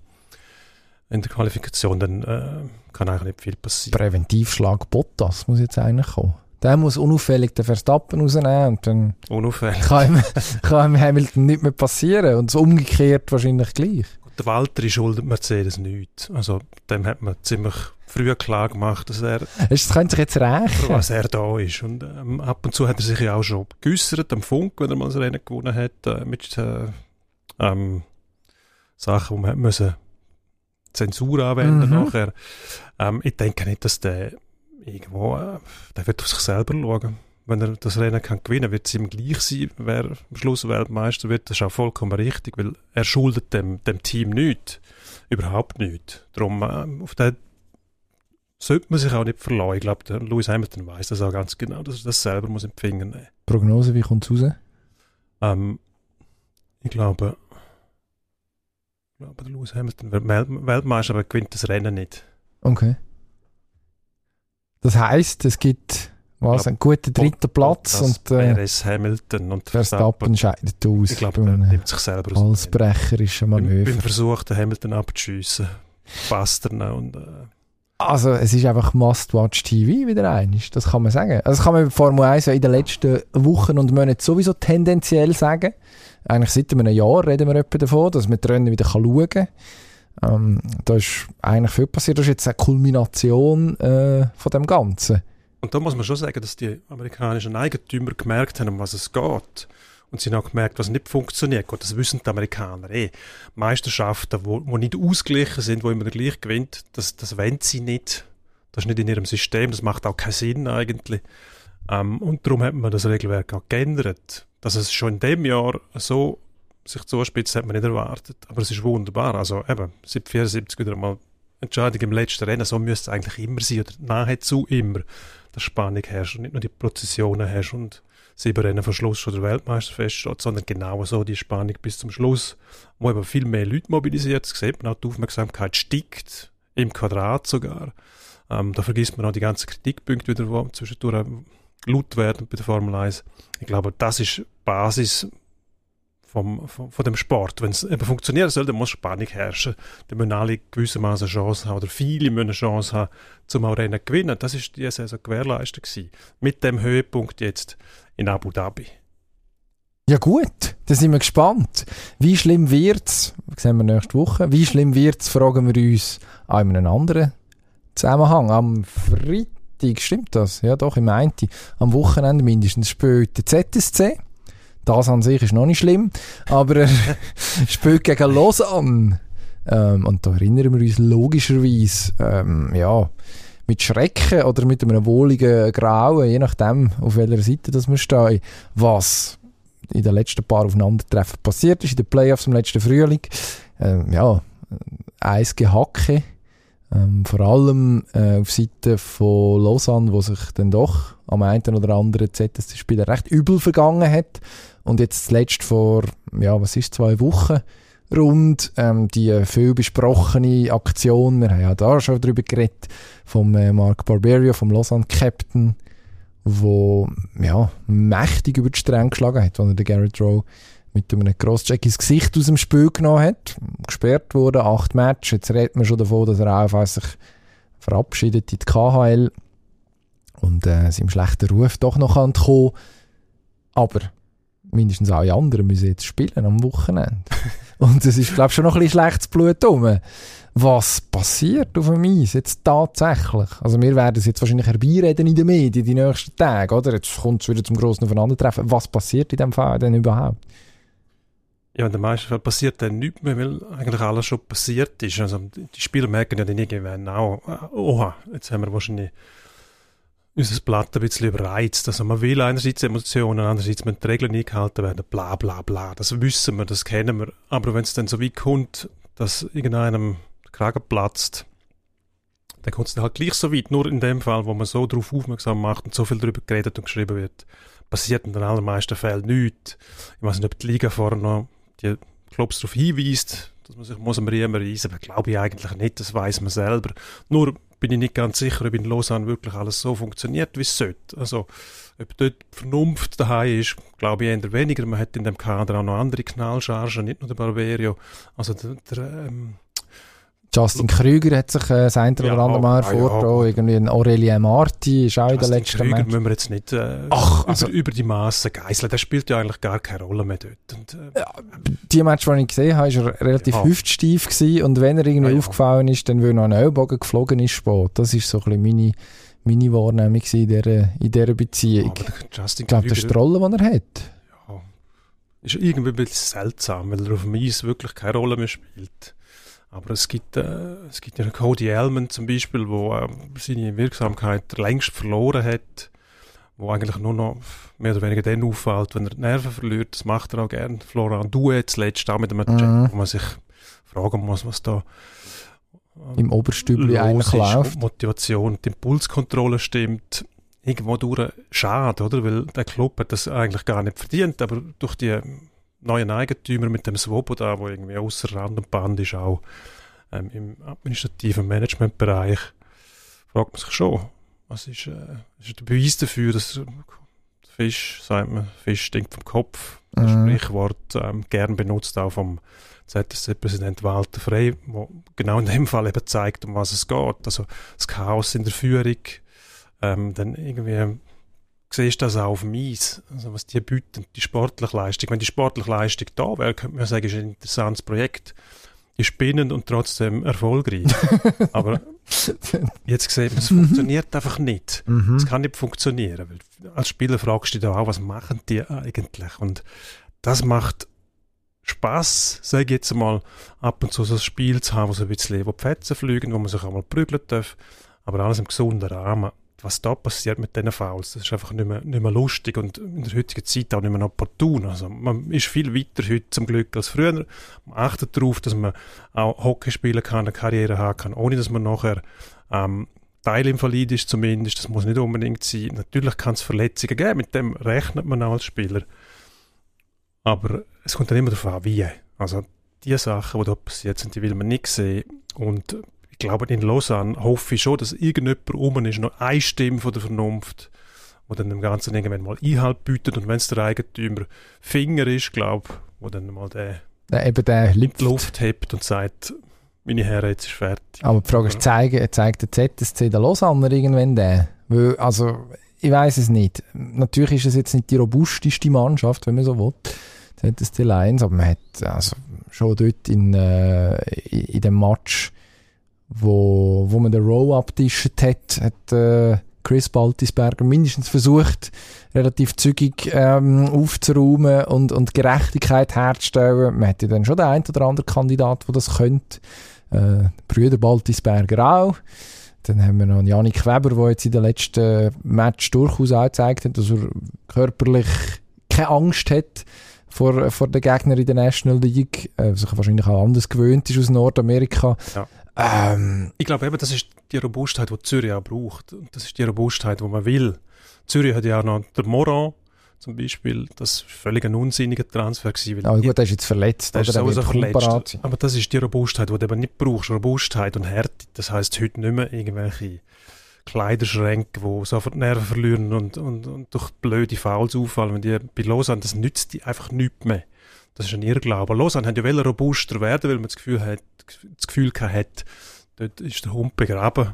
in der Qualifikation, dann äh, kann eigentlich nicht viel passieren. Präventivschlag Bottas muss jetzt eigentlich kommen. Der muss unauffällig den Verstappen rausnehmen und dann unauffällig. Kann, ihm, kann ihm Hamilton nicht mehr passieren und so umgekehrt wahrscheinlich gleich. Der Walter schuldet Mercedes nichts. Also dem hat man ziemlich früh klar gemacht, dass er das könnte sich jetzt rächen. was er da ist. Und ähm, ab und zu hat er sich ja auch schon geäussert am Funk, wenn er mal das Rennen gewonnen hat, äh, mit äh, ähm, Sachen, die man müssen Zensur anwenden mhm. nachher. Ähm, ich denke nicht, dass der irgendwo, äh, der wird auf sich selber schauen. Wenn er das Rennen kann gewinnen wird es ihm gleich sein, wer am Schluss Weltmeister wird. Das ist auch vollkommen richtig, weil er schuldet dem, dem Team nichts. Überhaupt nichts. Darum, äh, auf den sollte man sich auch nicht verlassen. Ich glaube, der Lewis Hamilton weiß das auch ganz genau, dass er das selber muss empfingen muss. Prognose, wie kommt es raus? Ähm, ich glaube, ich glaube, der Lewis Hamilton wird Weltmeister, aber gewinnt das Rennen nicht. Okay. Das heisst, es gibt was, einen guten dritten Platz und äh, Perez, Hamilton und Verstappen scheidet aus. Ich glaube, er nimmt sich selber aus. Als brecherischer Manöver. Beim Versuch, den Hamilton abzuschiessen, passt er noch und äh, also es ist einfach Must-Watch-TV wieder eines, das kann man sagen. Also das kann man bei Formel 1 ja in den letzten Wochen und Monaten sowieso tendenziell sagen. Eigentlich seit einem Jahr reden wir etwa davon, dass man die Rennen wieder schauen kann. Ähm, da ist eigentlich viel passiert. Das ist jetzt eine Kulmination äh, von dem Ganzen. Und da muss man schon sagen, dass die amerikanischen Eigentümer gemerkt haben, um was es geht. Und sie haben auch gemerkt, was nicht funktioniert. Gut, das wissen die Amerikaner eh. Meisterschaften, wo, wo nicht ausgeglichen sind, wo immer der gleich gewinnt, das, das wollen sie nicht. Das ist nicht in ihrem System, das macht auch keinen Sinn eigentlich. Ähm, und darum hat man das Regelwerk auch geändert. Dass es schon in dem Jahr so sich zuspitzt, hat man nicht erwartet. Aber es ist wunderbar. Also eben, seit 74 wieder mal Entscheidung im letzten Rennen, so müsste es eigentlich immer sein, oder nahezu immer, dass Spannung herrscht und nicht nur die Prozessionen herrscht und sieben Rennen vor Schluss schon der Weltmeister feststeht, sondern genau so die Spannung bis zum Schluss, wo eben viel mehr Leute mobilisiert, das sieht man auch, die Aufmerksamkeit steigt, im Quadrat sogar. Ähm, da vergisst man auch die ganzen Kritikpunkte wieder, die zwischendurch laut werden bei der Formel 1. Ich glaube, das ist Basis vom, vom, von dem Sport. Wenn es eben funktionieren soll, dann muss Spannung herrschen. Dann müssen alle gewissermaßen Chance haben, oder viele müssen Chance haben, zum auch zu gewinnen. Das ist die Saison gewährleistet gewesen. Mit dem Höhepunkt jetzt in Abu Dhabi. Ja gut, da sind wir gespannt. Wie schlimm wird's? Das sehen wir nächste Woche. Wie schlimm wird's, fragen wir uns an einem anderen Zusammenhang. Am Freitag, stimmt das? Ja doch, im Meinti. Am Wochenende mindestens spielt der ZSC das an sich ist noch nicht schlimm, aber er spielt gegen Lausanne. Ähm, und da erinnern wir uns logischerweise, ähm, ja, mit Schrecken oder mit einem wohligen Grauen, je nachdem, auf welcher Seite das wir stehen, was in den letzten paar Aufeinandertreffen passiert ist, in den Playoffs im letzten Frühling. Ähm, ja, eins Gehacke. Ähm, vor allem äh, auf Seite von Lausanne, wo sich dann doch am einen oder anderen ZSC-Spieler recht übel vergangen hat. Und jetzt zuletzt vor, ja, was ist, zwei Wochen rund, ähm, die viel besprochene Aktion, wir haben ja da schon drüber geredet, vom äh, Mark Barberio, vom Lausanne Captain, wo, ja, mächtig über die Stränge geschlagen hat, als er den Garrett Rowe mit einem Crosscheck ins Gesicht aus dem Spiel genommen hat, gesperrt wurde, acht Matches, jetzt redet man schon davon, dass er einfach sich verabschiedet in die KHL und äh, seinem schlechten Ruf doch noch kommen. Aber mindestens alle anderen müssen jetzt spielen am Wochenende. und es ist, glaube ich, schon noch ein bisschen schlechtes Blut rum. Was passiert auf dem Eis jetzt tatsächlich? Also wir werden es jetzt wahrscheinlich herbeireden in den Medien die nächsten Tage, oder? Jetzt kommt es wieder zum grossen Aufeinandertreffen. Was passiert in dem Fall denn überhaupt? Ja, in den meisten Fällen passiert dann nichts mehr, weil eigentlich alles schon passiert ist. Also die Spieler merken ja dann irgendwann auch, oha, jetzt haben wir wahrscheinlich unser Blatt ein bisschen überreizt. Also man will einerseits Emotionen, andererseits müssen die Regeln eingehalten werden, bla bla bla. Das wissen wir, das kennen wir. Aber wenn es dann so weit kommt, dass irgendeinem Kragen platzt, dann kommt es halt gleich so weit. Nur in dem Fall, wo man so darauf aufmerksam macht und so viel darüber geredet und geschrieben wird, passiert in den allermeisten Fällen nichts. Ich weiß nicht, ob die Liga vorher noch die Clubs darauf hinweist, dass man sich muss am Riemen reisen, aber glaube ich eigentlich nicht, das weiß man selber. Nur bin ich nicht ganz sicher, ob in Lausanne wirklich alles so funktioniert, wie es sollte. Also, ob dort Vernunft daheim ist, glaube ich eher weniger. Man hat in dem Kader auch noch andere Knallchargen, nicht nur der Barberio. Also, der, der ähm, Justin Krüger hat sich äh, das eine oder Ja, andere Mal ah, ja. hervorgetan. Irgendwie ein Aurelien Marti ist auch in der Justin letzten Krüger Match. müssen wir jetzt nicht äh, Ach, über, also- über die Massen geißeln. Der spielt ja eigentlich gar keine Rolle mehr dort. Und, äh, Die Match, die ich gesehen habe, war er relativ Ja. hüftsteif gewesen. Und wenn er irgendwie ja. aufgefallen ist, dann weil noch ein Ellbogen geflogen ist spät. Das ist so ein bisschen meine, meine Wahrnehmung in dieser, in dieser Beziehung. aber Justin ich glaube, das ist die Rolle, die er hat. ja, ist irgendwie ein bisschen seltsam, weil er auf dem Eis wirklich keine Rolle mehr spielt. Aber es gibt, äh, es gibt ja einen Cody Elman zum Beispiel, wo äh, seine Wirksamkeit längst verloren hat, wo eigentlich nur noch mehr oder weniger dann auffällt, wenn er die Nerven verliert. Das macht er auch gern. Florian Due zuletzt auch mit einem Mhm. Check, wo man sich fragen muss, was da äh, Im Oberstübli eigentlich läuft. Motivation, die Impulskontrolle stimmt. Irgendwo durch schade, oder? Weil der Club hat das eigentlich gar nicht verdient, aber durch die neuen Eigentümer mit dem Swoboda, wo irgendwie außer Rand und Band ist, auch ähm, im administrativen Managementbereich, fragt man sich schon, was ist, äh, ist der Beweis dafür, dass Fisch, sagt man, Fisch stinkt vom Kopf, das Mhm. Sprichwort ähm, gern benutzt auch vom ZSC-Präsident Walter Frey, wo genau in dem Fall eben zeigt, um was es geht. Also das Chaos in der Führung, ähm, dann irgendwie siehst das auch auf dem Eis, also was die bieten, die sportliche Leistung. Wenn die sportliche Leistung da wäre, könnte man sagen, ist ein interessantes Projekt. Ist spannend und trotzdem erfolgreich. Aber jetzt sieht man, es funktioniert einfach nicht. Mhm. Es kann nicht funktionieren. Weil als Spieler fragst du dich auch, was machen die eigentlich? Und das macht Spaß, sage ich jetzt mal, ab und zu so ein Spiel zu haben, wo so ein bisschen wo die Fetzen fliegen, wo man sich auch mal prügeln darf. Aber alles im gesunden Rahmen. Was da passiert mit diesen Fouls, das ist einfach nicht mehr, nicht mehr lustig und in der heutigen Zeit auch nicht mehr opportun. Also man ist viel weiter heute zum Glück als früher. Man achtet darauf, dass man auch Hockey spielen kann, eine Karriere haben kann, ohne dass man nachher ähm, Teilinvalid ist zumindest. Das muss nicht unbedingt sein. Natürlich kann es Verletzungen geben, mit dem rechnet man auch als Spieler. Aber es kommt dann immer darauf an, wie. Also die Sachen, die da passiert sind, die will man nicht sehen. Und glaube, in Lausanne hoffe ich schon, dass irgendjemand rum ist, noch eine Stimme von der Vernunft, wo dann dem Ganzen irgendwann mal Einhalt bietet. Und wenn es der Eigentümer Finger ist, glaube wo dann mal der Ja, eben der die Luft hebt und sagt, meine Herren, jetzt ist fertig. Aber die Frage ist, zeigen, zeigt der ZSC der Lausanne irgendwann den? Weil, also, ich weiß es nicht. Natürlich ist es jetzt nicht die robusteste Mannschaft, wenn man so will. ZSC Lions, aber man hat also schon dort in, äh, in, in dem Match, wo, wo man den Row abtischt hat, hat äh, Chris Baltisberger mindestens versucht, relativ zügig ähm, aufzuräumen und, und Gerechtigkeit herzustellen. Man hätte dann schon den einen oder anderen Kandidat, der das könnte. Äh, Brüder Baltisberger auch. Dann haben wir noch Janik Weber, der jetzt in den letzten Match durchaus auch gezeigt hat, dass er körperlich keine Angst hat vor, vor den Gegnern in der National League. Äh, sich wahrscheinlich auch anders gewöhnt ist aus Nordamerika. Ja. Ähm, Ich glaube eben, das ist die Robustheit, die Zürich auch braucht. Und das ist die Robustheit, die man will. Zürich hat ja auch noch der Moran zum Beispiel. Das war völlig ein unsinniger Transfer. Gewesen, aber gut, er ist jetzt verletzt. der ist oder? Er sowieso verletzt. Aber das ist die Robustheit, die du eben nicht brauchst. Robustheit und Härte. Das heisst heute nicht mehr irgendwelche Kleiderschränke, die sofort Nerven verlieren und, und, und durch blöde Fouls auffallen. Wenn die bei Lausanne, das nützt die einfach nichts mehr. Das ist ein Irrglaube. Lausanne hat ja wollen robuster werden, weil man das Gefühl hat, das Gefühl hat, dort ist der Hund begraben.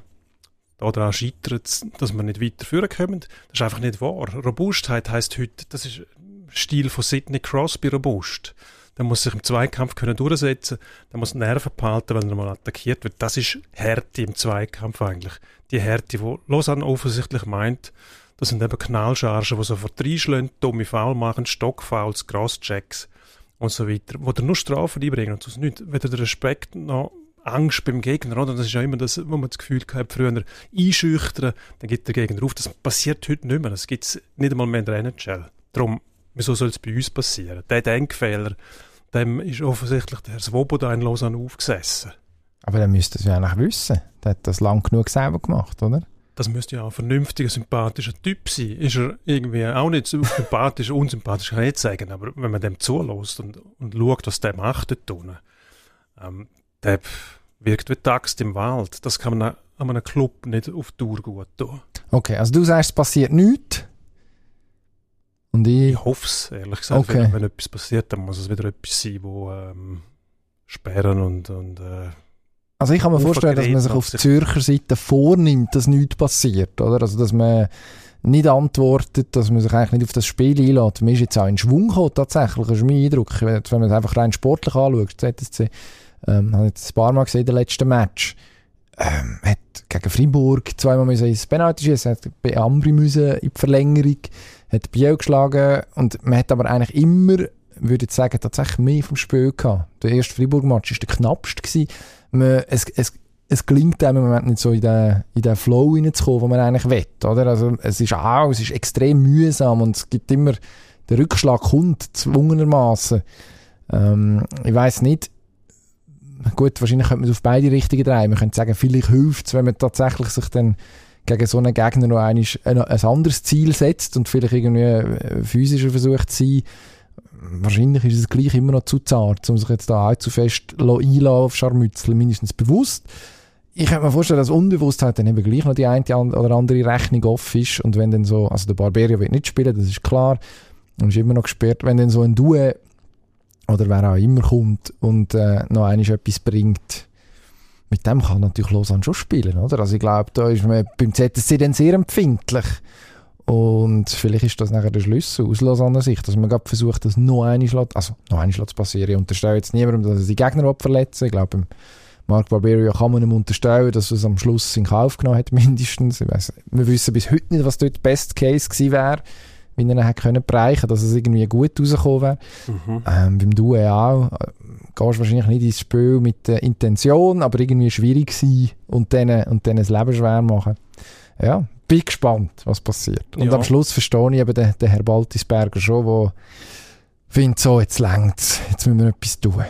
daran scheitert, dass wir nicht weiterführen können. Das ist einfach nicht wahr. Robustheit heißt heute, das ist Stil von Sidney Crosby robust. Der muss sich im Zweikampf können durchsetzen, der muss Nerven behalten, wenn er mal attackiert wird. Das ist Härte im Zweikampf eigentlich. Die Härte, die Lausanne offensichtlich meint, das sind eben Knallchargen, die sofort reinschlagen, dumme Foul machen, Stockfouls, Crosschecks und so weiter, wo dir nur Strafen einbringen und sonst nicht. Weder der Respekt noch Angst beim Gegner, oder? Das ist ja immer das, wo man das Gefühl hat, früher einschüchtern, dann geht der Gegner auf. Das passiert heute nicht mehr. Das gibt es nicht einmal mehr in der NHL. Darum, wieso soll es bei uns passieren? Der Denkfehler, dem ist offensichtlich der Herr Svoboda in Lausanne aufgesessen. Aber er müsste es ja eigentlich wissen. Der hat das lang genug selber gemacht, oder? Das müsste ja auch ein vernünftiger, sympathischer Typ sein. Ist er irgendwie auch nicht so sympathisch, unsympathisch, kann ich nicht sagen, aber wenn man dem zulässt und, und schaut, was der macht dort unten, ähm, der wirkt wie Taxt im Wald. Das kann man an einem Club nicht auf Tour gut tun. Okay, also du sagst, es passiert nichts. Und ich, Ich hoffe es, ehrlich gesagt. Okay. Wenn, wenn etwas passiert, dann muss es wieder etwas sein, wo ähm, sperren und, und äh, also ich kann mir vorstellen, dass man sich auf Zürcher Seite vornimmt, dass nichts passiert, oder? Also dass man nicht antwortet, dass man sich eigentlich nicht auf das Spiel einlädt. Man ist jetzt auch in Schwung gekommen, tatsächlich, das ist mein Eindruck. Wenn man es einfach rein sportlich anschaut, ZSC, ähm, habe ich jetzt ein paar Mal gesehen, den letzten Match, ähm, hat gegen Freiburg zweimal müssen ins Penalty schießen, hat bei Ambri müssen in die Verlängerung, hat Biel geschlagen und man hat aber eigentlich immer, würde ich sagen, tatsächlich mehr vom Spiel gehabt. Der erste Freiburg-Match war der knappste. Man, es, es, es gelingt einem im Moment nicht so in den, in den Flow reinzukommen, den man eigentlich will, oder? Also es ist auch, es ist extrem mühsam und es gibt immer, der Rückschlag kommt zwungenermaßen. Ähm, ich weiß nicht, gut, wahrscheinlich könnte man es auf beide Richtungen drehen. Man könnte sagen, vielleicht hilft es, wenn man tatsächlich sich dann gegen so einen Gegner noch ein, ein anderes Ziel setzt und vielleicht irgendwie äh, physischer versucht zu sein. Wahrscheinlich ist es gleich immer noch zu zart, um sich jetzt da allzu fest einlassen auf Scharmützel, mindestens bewusst. Ich könnte mir vorstellen, dass Unbewusstheit dann eben gleich noch die eine oder andere Rechnung off ist und wenn dann so, also der Barberio wird nicht spielen, das ist klar, und ist immer noch gesperrt, wenn dann so ein Duo oder wer auch immer kommt und äh, noch einmal etwas bringt, mit dem kann natürlich Lausanne schon spielen, oder? Also ich glaube, da ist man beim ZSC dann sehr empfindlich. Und vielleicht ist das nachher der Schlüssel aus Lausanne Sicht, dass man gerade versucht, das noch einmal, also noch einmal zu passieren. Ich unterstelle jetzt niemandem, dass er die Gegner verletzen will. Ich glaube, beim Mark Barberio kann man ihm unterstellen, dass er es am Schluss in Kauf genommen hat, mindestens. Ich weiss, wir wissen bis heute nicht, was dort Best Case gewesen wäre, wie er ihn hätte können bereichen, dass es irgendwie gut rausgekommen wäre. mhm. Ähm, beim Duo auch. Äh, Gehst wahrscheinlich nicht ins Spiel mit der Intention, aber irgendwie schwierig sein und dann, und dann das Leben schwer machen. Ja, bin gespannt, was passiert. Und Ja. am Schluss verstehe ich eben den, den Herr Baltisberger schon, der findet, so, jetzt längt's, jetzt müssen wir etwas tun.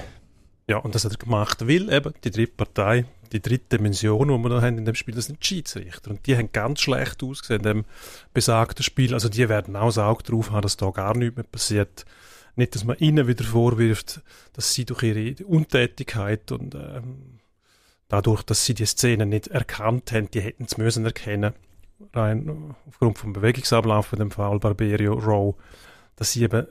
Ja, und das hat er gemacht, weil eben die dritte Partei, die dritte Dimension, die wir da haben in dem Spiel, das sind die Schiedsrichter. Und die haben ganz schlecht ausgesehen in dem besagten Spiel. Also die werden auch das Auge drauf haben, dass da gar nichts mehr passiert. Nicht, dass man ihnen wieder vorwirft, dass sie durch ihre Untätigkeit und ähm, dadurch, dass sie die Szene nicht erkannt haben, die hätten es müssen erkennen, rein aufgrund vom Bewegungsablauf von dem Fall Barberio Rowe, dass sie eben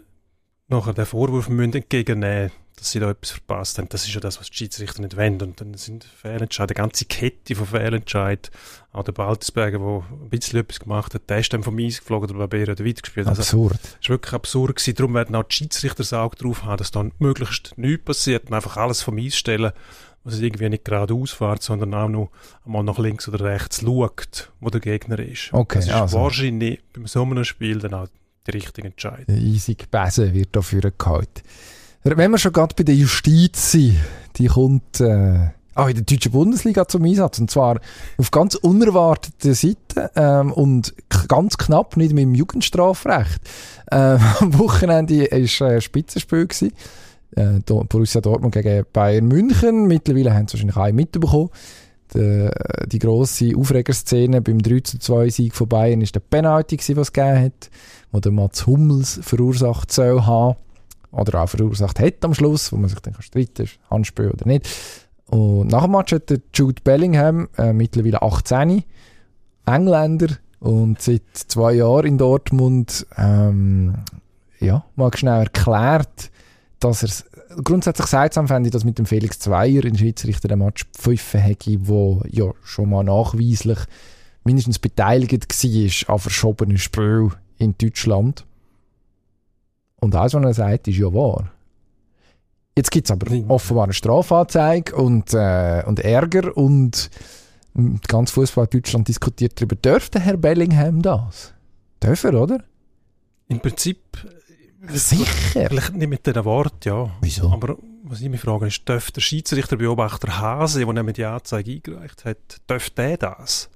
nachher den Vorwurf müssen entgegennehmen dass sie da etwas verpasst haben. Das ist ja das, was die Schiedsrichter nicht wollen. Und dann sind Fehlentscheide, eine ganze Kette von Fehlentscheid. Auch der Baltisberger, der ein bisschen etwas gemacht hat, der ist dann vom Eis geflogen, der Barberio hat weitergespielt. Also, Absurd. das war wirklich absurd. Gewesen. Darum werden auch die Schiedsrichter das Auge drauf haben, dass dann möglichst nichts passiert und einfach alles vom Eis stellen, was irgendwie nicht geradeaus fährt, sondern auch noch einmal nach links oder rechts schaut, wo der Gegner ist. Okay, das ist also. wahrscheinlich beim so einem Spiel dann auch die richtige Entscheidung. Easy Besen wird dafür gehalten. Wenn wir schon gerade bei der Justiz sind, die kommt äh, auch in der deutschen Bundesliga zum Einsatz. Und zwar auf ganz unerwartete Seite ähm, und ganz knapp nicht mit dem Jugendstrafrecht. Ähm, am Wochenende war ein Spitzenspiel. Gewesen. Äh, Borussia Dortmund gegen Bayern München. Mittlerweile haben sie wahrscheinlich alle mitbekommen. Die, die grosse Aufregerszene beim 3 zu 2 Sieg von Bayern war der Penalty, was es gegeben hat, wo der Mats Hummels verursacht soll haben. Oder auch verursacht hat am Schluss, wo man sich dann kann streiten ist Handspiel oder nicht. Und nach dem Match hat der Jude Bellingham, äh, mittlerweile 18, Engländer und seit zwei Jahren in Dortmund, ähm, ja, mal schnell erklärt, dass er es grundsätzlich seltsam fände, dass mit dem Felix Zweier, ein Schiedsrichter, der Match pfiffen hätte, wo ja schon mal nachweislich mindestens beteiligt war an verschobenen Spielen in Deutschland. Und alles, was er sagt, ist ja wahr. Jetzt gibt es aber offenbar eine Strafanzeige und, äh, und Ärger und ganz Fußball Deutschland diskutiert darüber. Dürfte Herr Bellingham das? Dürfen, oder? Im Prinzip. Sicher. Vielleicht nicht mit diesen Worten, ja. Wieso? Aber was ich mich frage, ist, dürfte der Schiedsrichterbeobachter Hase, der die Anzeige eingereicht hat, dürfte der das?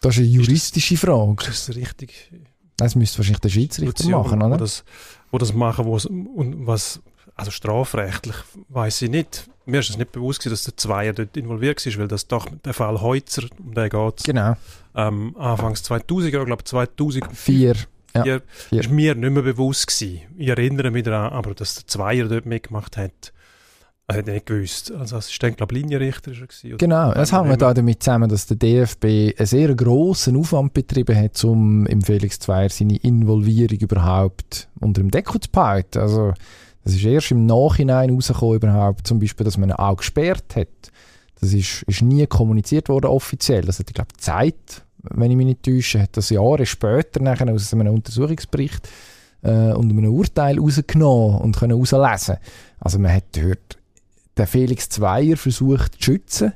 Das ist eine juristische Frage. Ist das richtig? Das müsste wahrscheinlich der Schiedsrichter machen, oder? Wo das, wo das machen, wo es, und was, also strafrechtlich, weiß ich nicht. Mir ist es nicht bewusst gewesen, dass der Zweier dort involviert war, weil das doch der Fall Heutzer, um den geht Genau. ähm, Anfangs 2000, ich glaube 2004, Vier. Ja, vier, vier. ist mir nicht mehr bewusst gewesen. Ich erinnere mich daran, aber dass der Zweier dort mitgemacht hat, äh, hätte ich nicht gewusst. Als Assistent, glaube ich, Linienrichter ist er gewesen. Genau, Wenn hängt man- da damit zusammen, dass der DFB einen sehr grossen Aufwand betrieben hat, um im Felix Zweier seine Involvierung überhaupt unter dem Deckel zu behalten. Also, das ist erst im Nachhinein rausgekommen, überhaupt, zum Beispiel, dass man ihn auch gesperrt hat. Das ist, ist nie kommuniziert worden offiziell. Das hat, ich glaube, Zeit, wenn ich mich nicht täusche, hat das Jahre später nachher aus einem Untersuchungsbericht äh, und einem Urteil rausgenommen und können rauslesen. Also man hat dort den Felix Zweier versucht zu schützen.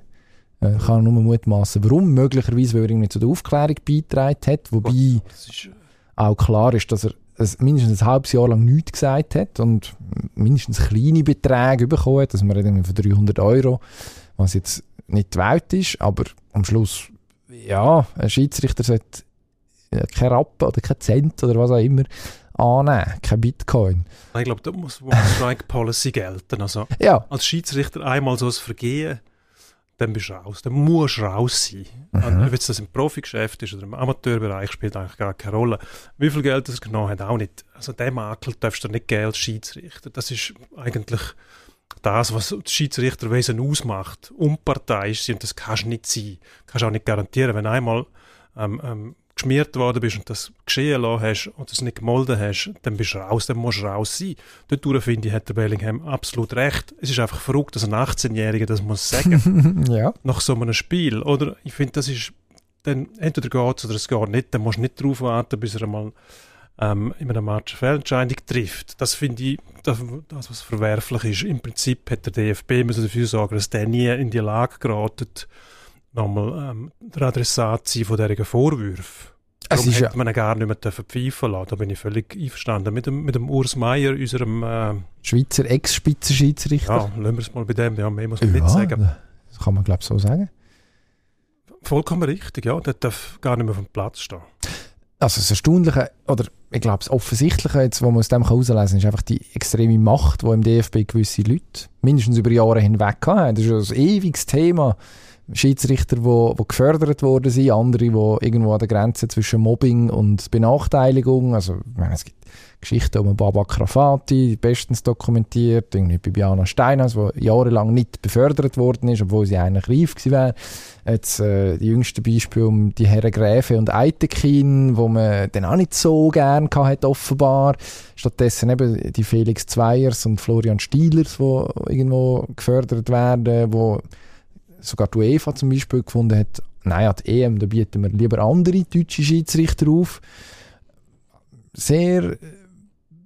Äh, Ich kann nur mutmaßen, warum. Möglicherweise, weil er irgendwie zu der Aufklärung beigetragen hat. Wobei ist, auch klar ist, dass er es mindestens ein halbes Jahr lang nichts gesagt hat und mindestens kleine Beträge bekommen hat. Also man irgendwie von 300 Euro, was jetzt nicht die Welt ist. Aber am Schluss, ja, ein Schiedsrichter sollte äh, kein Rappen oder kein Cent oder was auch immer annehmen. Kein Bitcoin. ich glaube, da muss, muss Strike Policy gelten. Also, Ja, als Schiedsrichter einmal so ein Vergehen, dann bist du raus. Dann musst du raus sein. Mhm. Ob jetzt das im Profigeschäft ist oder im Amateurbereich, spielt eigentlich gar keine Rolle. Wie viel Geld das genommen hat, auch nicht. Also den Makel darfst du nicht geben als Schiedsrichter. Das ist eigentlich das, was das Schiedsrichterwesen ausmacht. Unparteiisch sein, und das kannst du nicht sein. Kannst auch nicht garantieren, wenn einmal ähm, ähm, geschmiert worden bist und das geschehen lassen hast und es nicht gemolden hast, dann bist du raus, dann musst du raus sein. Dort finde ich, hat der Bellingham absolut recht. Es ist einfach verrückt, dass ein 18-Jähriger das muss sagen ja. nach so einem Spiel. Oder ich finde, das ist dann entweder geht es oder es geht nicht. Dann musst du nicht darauf warten, bis er einmal ähm, in einem Match Fehlentscheidung trifft. Das finde ich, das, das, was verwerflich ist. Im Prinzip hat der DFB müssen dafür sorgen, dass der nie in die Lage geratet, nochmal ähm, der Adressat zu sein von diesen Vorwürfen. Es Darum hätte ja, man ihn gar nicht mehr pfeifen lassen. Da bin ich völlig einverstanden. Mit dem, mit dem Urs Meier, unserem, äh, Schweizer Ex-Spitzenschiedsrichter. ja, lassen wir es mal bei dem, ja, mehr muss man nicht sagen. das kann man glaube ich so sagen. Vollkommen richtig, ja. Der darf gar nicht mehr auf dem Platz stehen. Also das Erstaunliche, oder ich glaube das Offensichtliche, jetzt, was man aus dem herauslesen kann, ist einfach die extreme Macht, die im DFB gewisse Leute mindestens über Jahre hinweg haben. Das ist ein ewiges Thema. Schiedsrichter, die wo, wo gefördert worden sind, andere, die irgendwo an der Grenze zwischen Mobbing und Benachteiligung, also ich meine, es gibt Geschichten um Baba Krafati, bestens dokumentiert, irgendwie bei Biana Steinhaus, die jahrelang nicht befördert worden ist, obwohl sie eigentlich reif gewesen wäre. Jetzt äh, die jüngsten Beispiele um die Herren Gräfe und Eitekin, wo man dann auch nicht so gern hatte, offenbar. Stattdessen eben die Felix Zweiers und Florian Stielers, die irgendwo gefördert werden, wo sogar die UEFA zum Beispiel gefunden hat, naja, die EM, da bieten wir lieber andere deutsche Schiedsrichter auf. Sehr äh,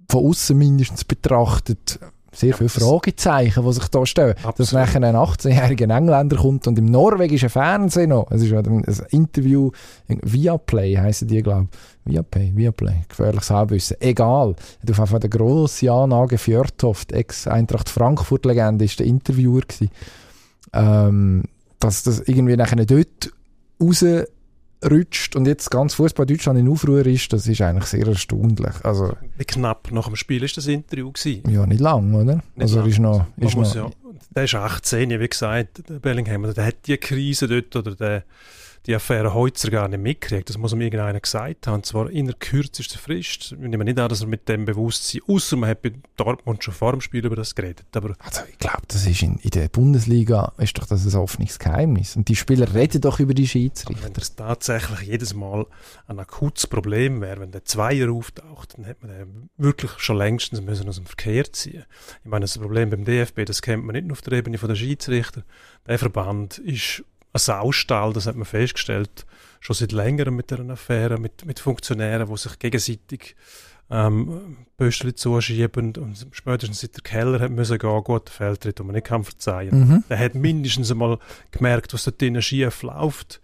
von außen mindestens betrachtet sehr viele Fragezeichen, die sich da stellen. Dass Absolut. nachher ein 18-jähriger Engländer kommt und im norwegischen Fernsehen noch, es ist ja ein Interview, Viaplay heissen die, glaube ich. Viaplay, Viaplay, gefährliches Halbwissen. Egal. Er hat auf jeden Fall der grosse Jan Age Fjörtoft, Ex-Eintracht Frankfurt-Legende, ist der Interviewer gewesen. Ähm, dass das irgendwie nachher dort rausrutscht und jetzt ganz Fußball Deutschland in Aufruhr ist, das ist eigentlich sehr erstaunlich. Also, Wie knapp nach dem Spiel ist das Interview gewesen. ja, nicht lang, oder? also, er ist noch, ist noch ja, der ist 18, wie gesagt, der Bellingham. Der hat die Krise dort oder der, die Affäre Heutzer gar nicht mitgekriegt. Das muss ihm irgendeiner gesagt haben. Und zwar in der kürzesten Frist. Ich nehme nicht an, dass er mit dem Bewusstsein, außer man hat bei Dortmund schon vor dem Spiel über das geredet. Aber Also ich glaube, das ist in, in der Bundesliga ist doch das ein offenes Geheimnis. Und die Spieler reden doch über die wenn Schiedsrichter. das tatsächlich jedes Mal ein akutes Problem wäre, wenn der Zweier auftaucht, dann hätte man den wirklich schon längstens müssen aus dem Verkehr ziehen Ich meine, das Problem beim DFB, das kennt man nicht nur auf der Ebene der Schiedsrichter. Der Verband ist ein Saustall, das hat man festgestellt, schon seit längerem mit dieser Affäre, mit, mit Funktionären, die sich gegenseitig ähm, Böstchen zuschieben und spätestens seit der Keller hat müssen gehen, gut, Fehltritt, den man nicht kann verzeihen. Mhm. Der hat mindestens einmal gemerkt, was dort drinnen schief läuft.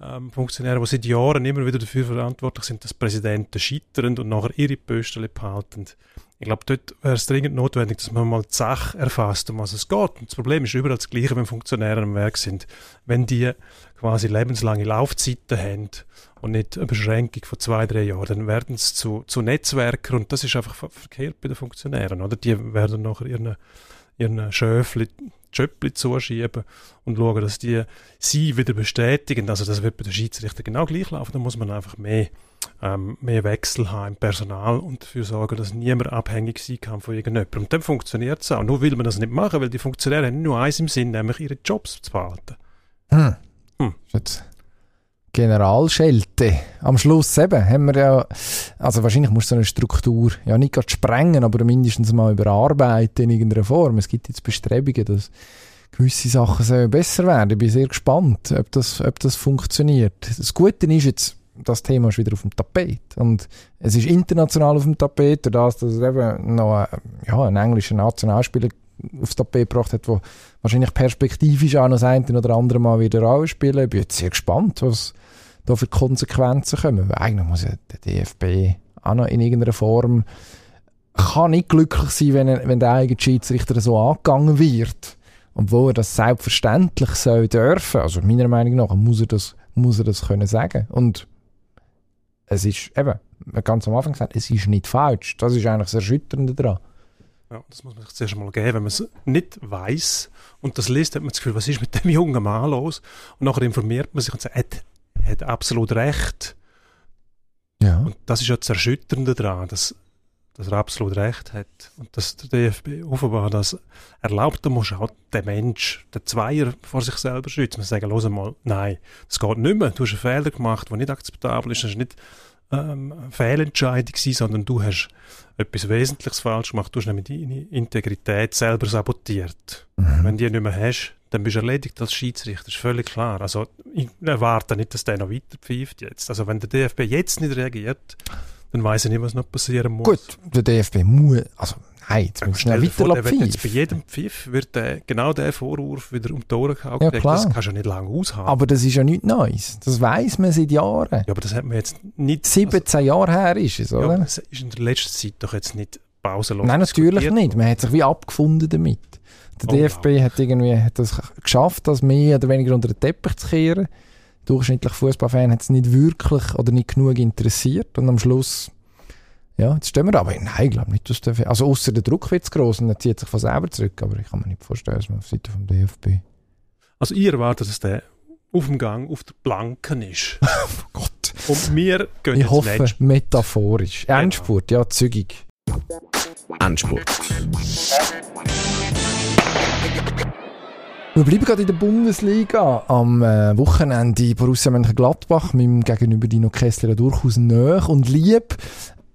Ähm, Funktionäre, die seit Jahren immer wieder dafür verantwortlich sind, dass Präsidenten scheitern und nachher ihre Böstchen behalten. Ich glaube, dort wäre es dringend notwendig, dass man mal die Sache erfasst, um was es geht. Und das Problem ist überall das Gleiche, wenn Funktionäre am Werk sind. Wenn die quasi lebenslange Laufzeiten haben und nicht eine Beschränkung von zwei, drei Jahren, dann werden sie zu, zu Netzwerkern und das ist einfach ver verkehrt bei den Funktionären. Oder? Die werden nachher ihren, ihren Schöfli, Schöppli zuschieben und schauen, dass die sie wieder bestätigen. Also das wird bei den Schiedsrichtern genau gleich laufen. Da muss man einfach mehr ähm, mehr Wechsel haben im Personal und dafür sorgen, dass niemand abhängig sein kann von irgendjemandem. Und dann funktioniert es auch. Nur will man das nicht machen, weil die Funktionäre haben nur eins im Sinn, nämlich ihre Jobs zu behalten. Hm. Hm. Jetzt Generalschelte. Am Schluss eben haben wir ja, also wahrscheinlich muss so eine Struktur ja nicht gerade sprengen, aber mindestens mal überarbeiten in irgendeiner Form. Es gibt jetzt Bestrebungen, dass gewisse Sachen besser werden. Ich bin sehr gespannt, ob das, ob das funktioniert. Das Gute ist jetzt, das Thema ist wieder auf dem Tapet. Und es ist international auf dem Tapet, durch das, dass es eben noch ein, ja, ein englischer Nationalspieler aufs Tapet gebracht hat, wo wahrscheinlich perspektivisch auch noch das eine oder andere Mal wieder anspielen. Ich bin jetzt sehr gespannt, was da für Konsequenzen kommen. Weil eigentlich muss ja der DFB auch noch in irgendeiner Form kann nicht glücklich sein, wenn, wenn der eigene Schiedsrichter so angegangen wird. Obwohl er das selbstverständlich soll dürfen. Also meiner Meinung nach muss er das, muss er das können sagen. Und es ist eben, ganz am Anfang gesagt, es ist nicht falsch. Das ist eigentlich das Erschütternde daran. Ja, das muss man sich zuerst mal geben. Wenn man es nicht weiß und das liest, hat man das Gefühl, was ist mit dem jungen Mann los? Und nachher informiert man sich und sagt, er hat, hat absolut recht. Ja. Und das ist ja das Erschütternde daran, dass, dass er absolut recht hat. Und dass der DFB offenbar das erlaubt, da muss auch der Mensch, der Zweier vor sich selber schützen. Man sagen, los mal, nein, das geht nicht mehr. Du hast einen Fehler gemacht, der nicht akzeptabel ist. Das ist nicht ähm, eine Fehlentscheidung gewesen, sondern du hast etwas Wesentliches falsch gemacht. Du hast nämlich deine Integrität selber sabotiert. Mhm. Wenn du die nicht mehr hast, dann bist du erledigt als Schiedsrichter, ist völlig klar. Also ich erwarte nicht, dass der noch weiter pfeift jetzt. Also wenn der DFB jetzt nicht reagiert, dann weiß ich nicht, was noch passieren muss. Gut, der DFB muss, also nein, jetzt muss schnell Stell dir vor, weiter der wird jetzt bei jedem Pfiff wird der, genau der Vorwurf wieder um die Ohren gehauen. Ja. Das kannst du ja nicht lange aushalten. Aber das ist ja nichts Neues. Das weiß man seit Jahren. ja, aber das hat man jetzt nicht... 17 Jahre her ist es, also, ja, oder? das ist in der letzten Zeit doch jetzt nicht pausenlos Nein, natürlich nicht. Man hat sich wie abgefunden damit. Der Oh, DFB hat irgendwie hat das geschafft, das mehr oder weniger unter den Teppich zu kehren. Durchschnittlich Fußballfan hat es nicht wirklich oder nicht genug interessiert und am Schluss ja, jetzt stehen wir da. Aber nein, ich glaube nicht, dass der also außer der Druck wird zu groß und er zieht sich von selber zurück, aber ich kann mir nicht vorstellen, dass man auf Seite vom DFB Also ich erwarte, dass der auf dem Gang auf der Blanken ist. oh Gott. Und wir gehen Ich hoffe, Endspurt. metaphorisch. Endspurt, ja, zügig. Endspurt. Wir bleiben gerade in der Bundesliga. Am äh, Wochenende Borussia Mönchengladbach mit dem gegenüber Dino Kessler durchaus nah und lieb.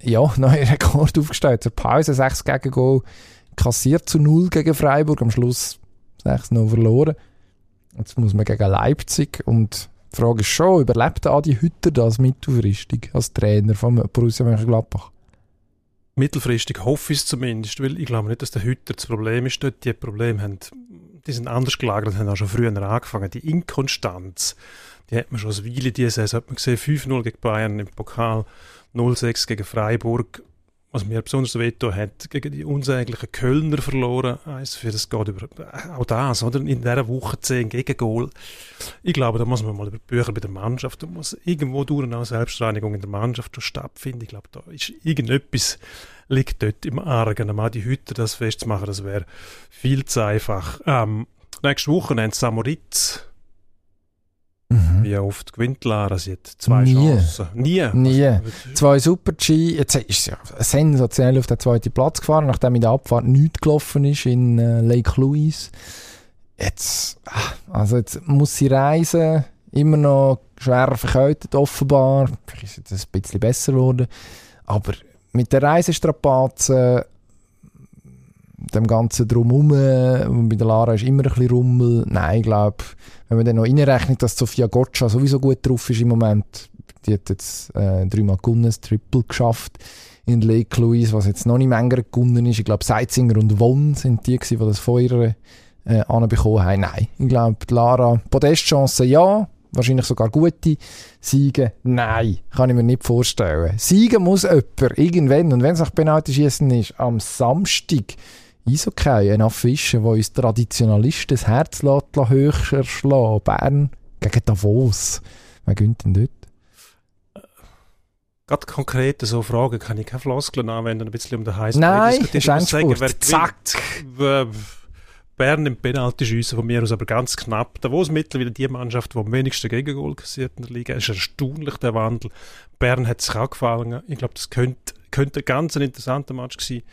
Ja, neuer Rekord aufgestellt. Zur Pause 6 gegen Goal kassiert zu 0 gegen Freiburg. Am Schluss 6 noch verloren. Jetzt muss man gegen Leipzig und die Frage ist schon, überlebt Adi Hütter das mittelfristig als Trainer von Borussia Mönchengladbach? Mittelfristig hoffe ich es zumindest, weil ich glaube nicht, dass der Hütter das Problem ist. Dort die Probleme haben, die sind anders gelagert, haben auch schon früher angefangen. Die Inkonstanz, die hat man schon eine Weile diese Saison, hat man gesehen, 5-0 gegen Bayern im Pokal, 0-6 gegen Freiburg. Was mir besonders wehtun hat, gegen die unsäglichen Kölner verloren. Für das geht über, auch das, oder? In dieser Woche 10 Gegengol. Ich glaube, da muss man mal über Bücher bei der Mannschaft, da muss irgendwo durch eine Selbstreinigung in der Mannschaft stattfinden. Ich glaube, da ist irgendetwas liegt dort im Argen. Am die Hütte das festzumachen, das wäre viel zu einfach. Ähm, nächste Woche nennt Samoritz, Mhm. wie oft gewinnt Lara, sie hat zwei Nie. Chancen. Nie. Nie. Also, Zwei Super-G. Jetzt ist ja sensationell auf den zweiten Platz gefahren, nachdem in der Abfahrt nichts gelaufen ist in äh, Lake Louise. Jetzt, ah, also jetzt muss sie reisen, immer noch schwer verkältet offenbar. Vielleicht ist es jetzt ein bisschen besser geworden. Aber mit der Reisestrapazen dem Ganzen drumherum. Und bei der Lara ist immer ein bisschen Rummel. Nein, ich glaube, wenn man dann noch reinrechnet, dass Sofia Gotcha sowieso gut drauf ist im Moment, die hat jetzt äh, dreimal gewonnen, das Triple geschafft in Lake Louise, was jetzt noch nicht Menger gewonnen ist. Ich glaube, Seitzinger und Won sind die, die das vorher äh, anbekommen haben. Nein, ich glaube, Lara, Podestchancen ja, wahrscheinlich sogar gute. Siegen, nein, kann ich mir nicht vorstellen. Siegen muss jemand, irgendwann, und wenn es nach Penalty schießen ist, am Samstag, Eishockey, ein Affische, wo uns Traditionalisten das Herz lässt, höher schlagen. Bern gegen Davos. Wer gönnt denn dort? Gerade konkret so Fragen kann ich keine Floskeln anwenden, ein bisschen um den heißen Nein, diskutieren. ist Endspurt. wer Zack. gewinnt. Bern im Penalty schiessen von mir aus, aber ganz knapp. Davos mittlerweile die Mannschaft, die am wenigsten Gegengol kassiert in der Liga. Es ist erstaunlich, der Wandel. Bern hat sich auch gefallen. Ich glaube, das könnte, könnte ein ganz ein interessanter Match sein,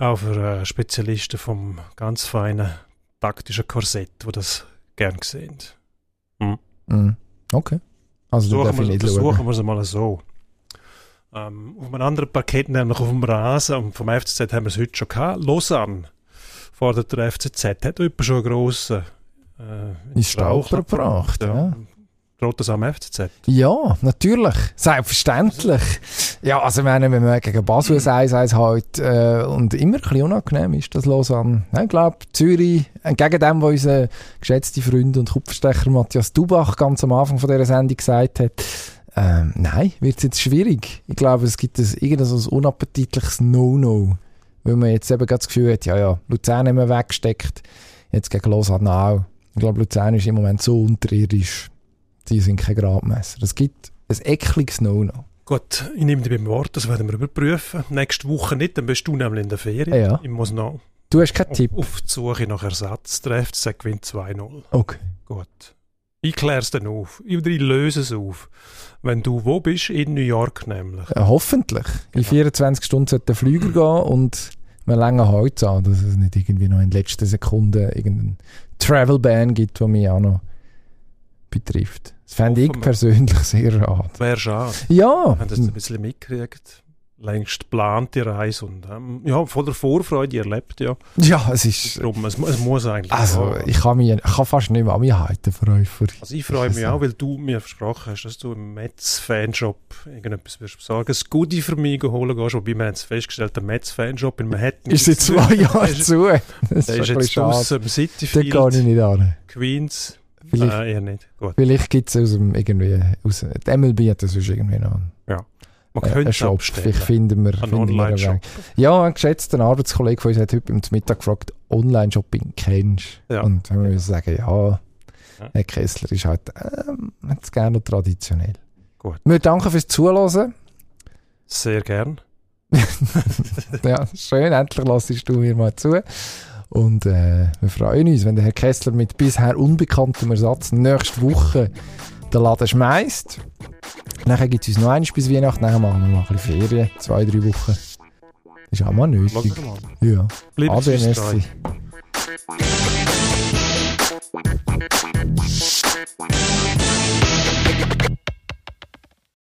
auch für äh, Spezialisten vom ganz feinen taktischen Korsett, die das gern sehen. Mhm. Okay. Also, da darf Versuchen ich wir, nicht versuchen wir es mal so. Ähm, auf einem anderen Parkett, nämlich auf dem Rasen, und vom FCZ haben wir es heute schon gehabt. Lausanne fordert der FCZ, hat jemand schon einen grossen äh, Ist Strauch gebracht, ja. Das am FCZ? Ja, natürlich. Selbstverständlich. Ja, also ich meine, wenn man gegen Basel ein 1-1 hat äh, und immer ein bisschen unangenehm ist, das Lausanne. Ich glaube, Zürich, entgegen dem, was unser geschätzter Freund und Kupferstecher Matthias Dubach ganz am Anfang von dieser Sendung gesagt hat, ähm, nein, wird es jetzt schwierig. Ich glaube, es gibt ein, irgendein so unappetitliches No-No. Weil man jetzt eben das Gefühl hat, ja, ja, Luzern wir weggesteckt, jetzt gegen Lausanne auch. Ich glaube, Luzern ist im Moment so unterirdisch. Die sind kein Gradmesser. Es gibt ein ekliges No-No. Gut, ich nehme dich beim Wort, das werden wir überprüfen. Nächste Woche nicht, dann bist du nämlich in der Ferien. Ja. Ich muss noch Du hast keinen auf, Tipp? auf die Suche nach Ersatz. Der FCZ gewinnt 2-0. Okay. Gut. Ich kläre es dann auf. Ich, löse es auf. Wenn du wo bist? In New York nämlich. Äh, hoffentlich. In Genau. 24 Stunden sollte der Flüger gehen und wir länger heute an, dass es nicht irgendwie noch in den letzten Sekunden irgendeinen Travel-Ban gibt, der mich auch noch betrifft. Das fände ich persönlich sehr schade. Wäre schade. Ja, Wenn das ein bisschen mitkriegt. Längst geplante Reise und ähm, ja, voller Vorfreude erlebt, ja. ja, es ist... Darum, es, es muss eigentlich. Also, gehen. ich kann, mich, ich kann fast nicht mehr an mich halten vor Euphorie. Also ich freue mich auch, weil du mir versprochen hast, dass du im Metz-Fanshop irgendetwas wirst besorgen. Ein Goodie für mich holen gehst, wobei wir haben festgestellt, der Metz-Fanshop in Manhattan Ist seit zwei Jahren zu. Das Der ist ist jetzt schade. draussen im Da Cityfield, gehe ich nicht an. Queens. Vielleicht, Äh, eher nicht. Gut. vielleicht gibt es aus dem irgendwie... Aus, die MLB hat das irgendwie noch einen, Man äh, könnte einen Shop. Vielleicht finden wir, finden einen Online-Shop. Ja, ein geschätzter Arbeitskollege von uns hat heute zum Mittag gefragt, Online-Shopping kennst du? Ja. Und dann haben wir müssen sagen, ja, Ja. Herr Kessler ist halt ähm, gerne noch traditionell. Gut. Wir danken fürs Zuhören. Sehr gern. ja, schön, endlich lassest du mir mal zu. Und äh, wir freuen uns, wenn der Herr Kessler mit bisher unbekanntem Ersatz nächste Woche den Laden schmeißt. Nachher gibt es uns noch eins bis Weihnachten, nachher machen wir noch ein bisschen Ferien, zwei, drei Wochen. Ist auch mal nötig. Ja. Bleib Aber merci.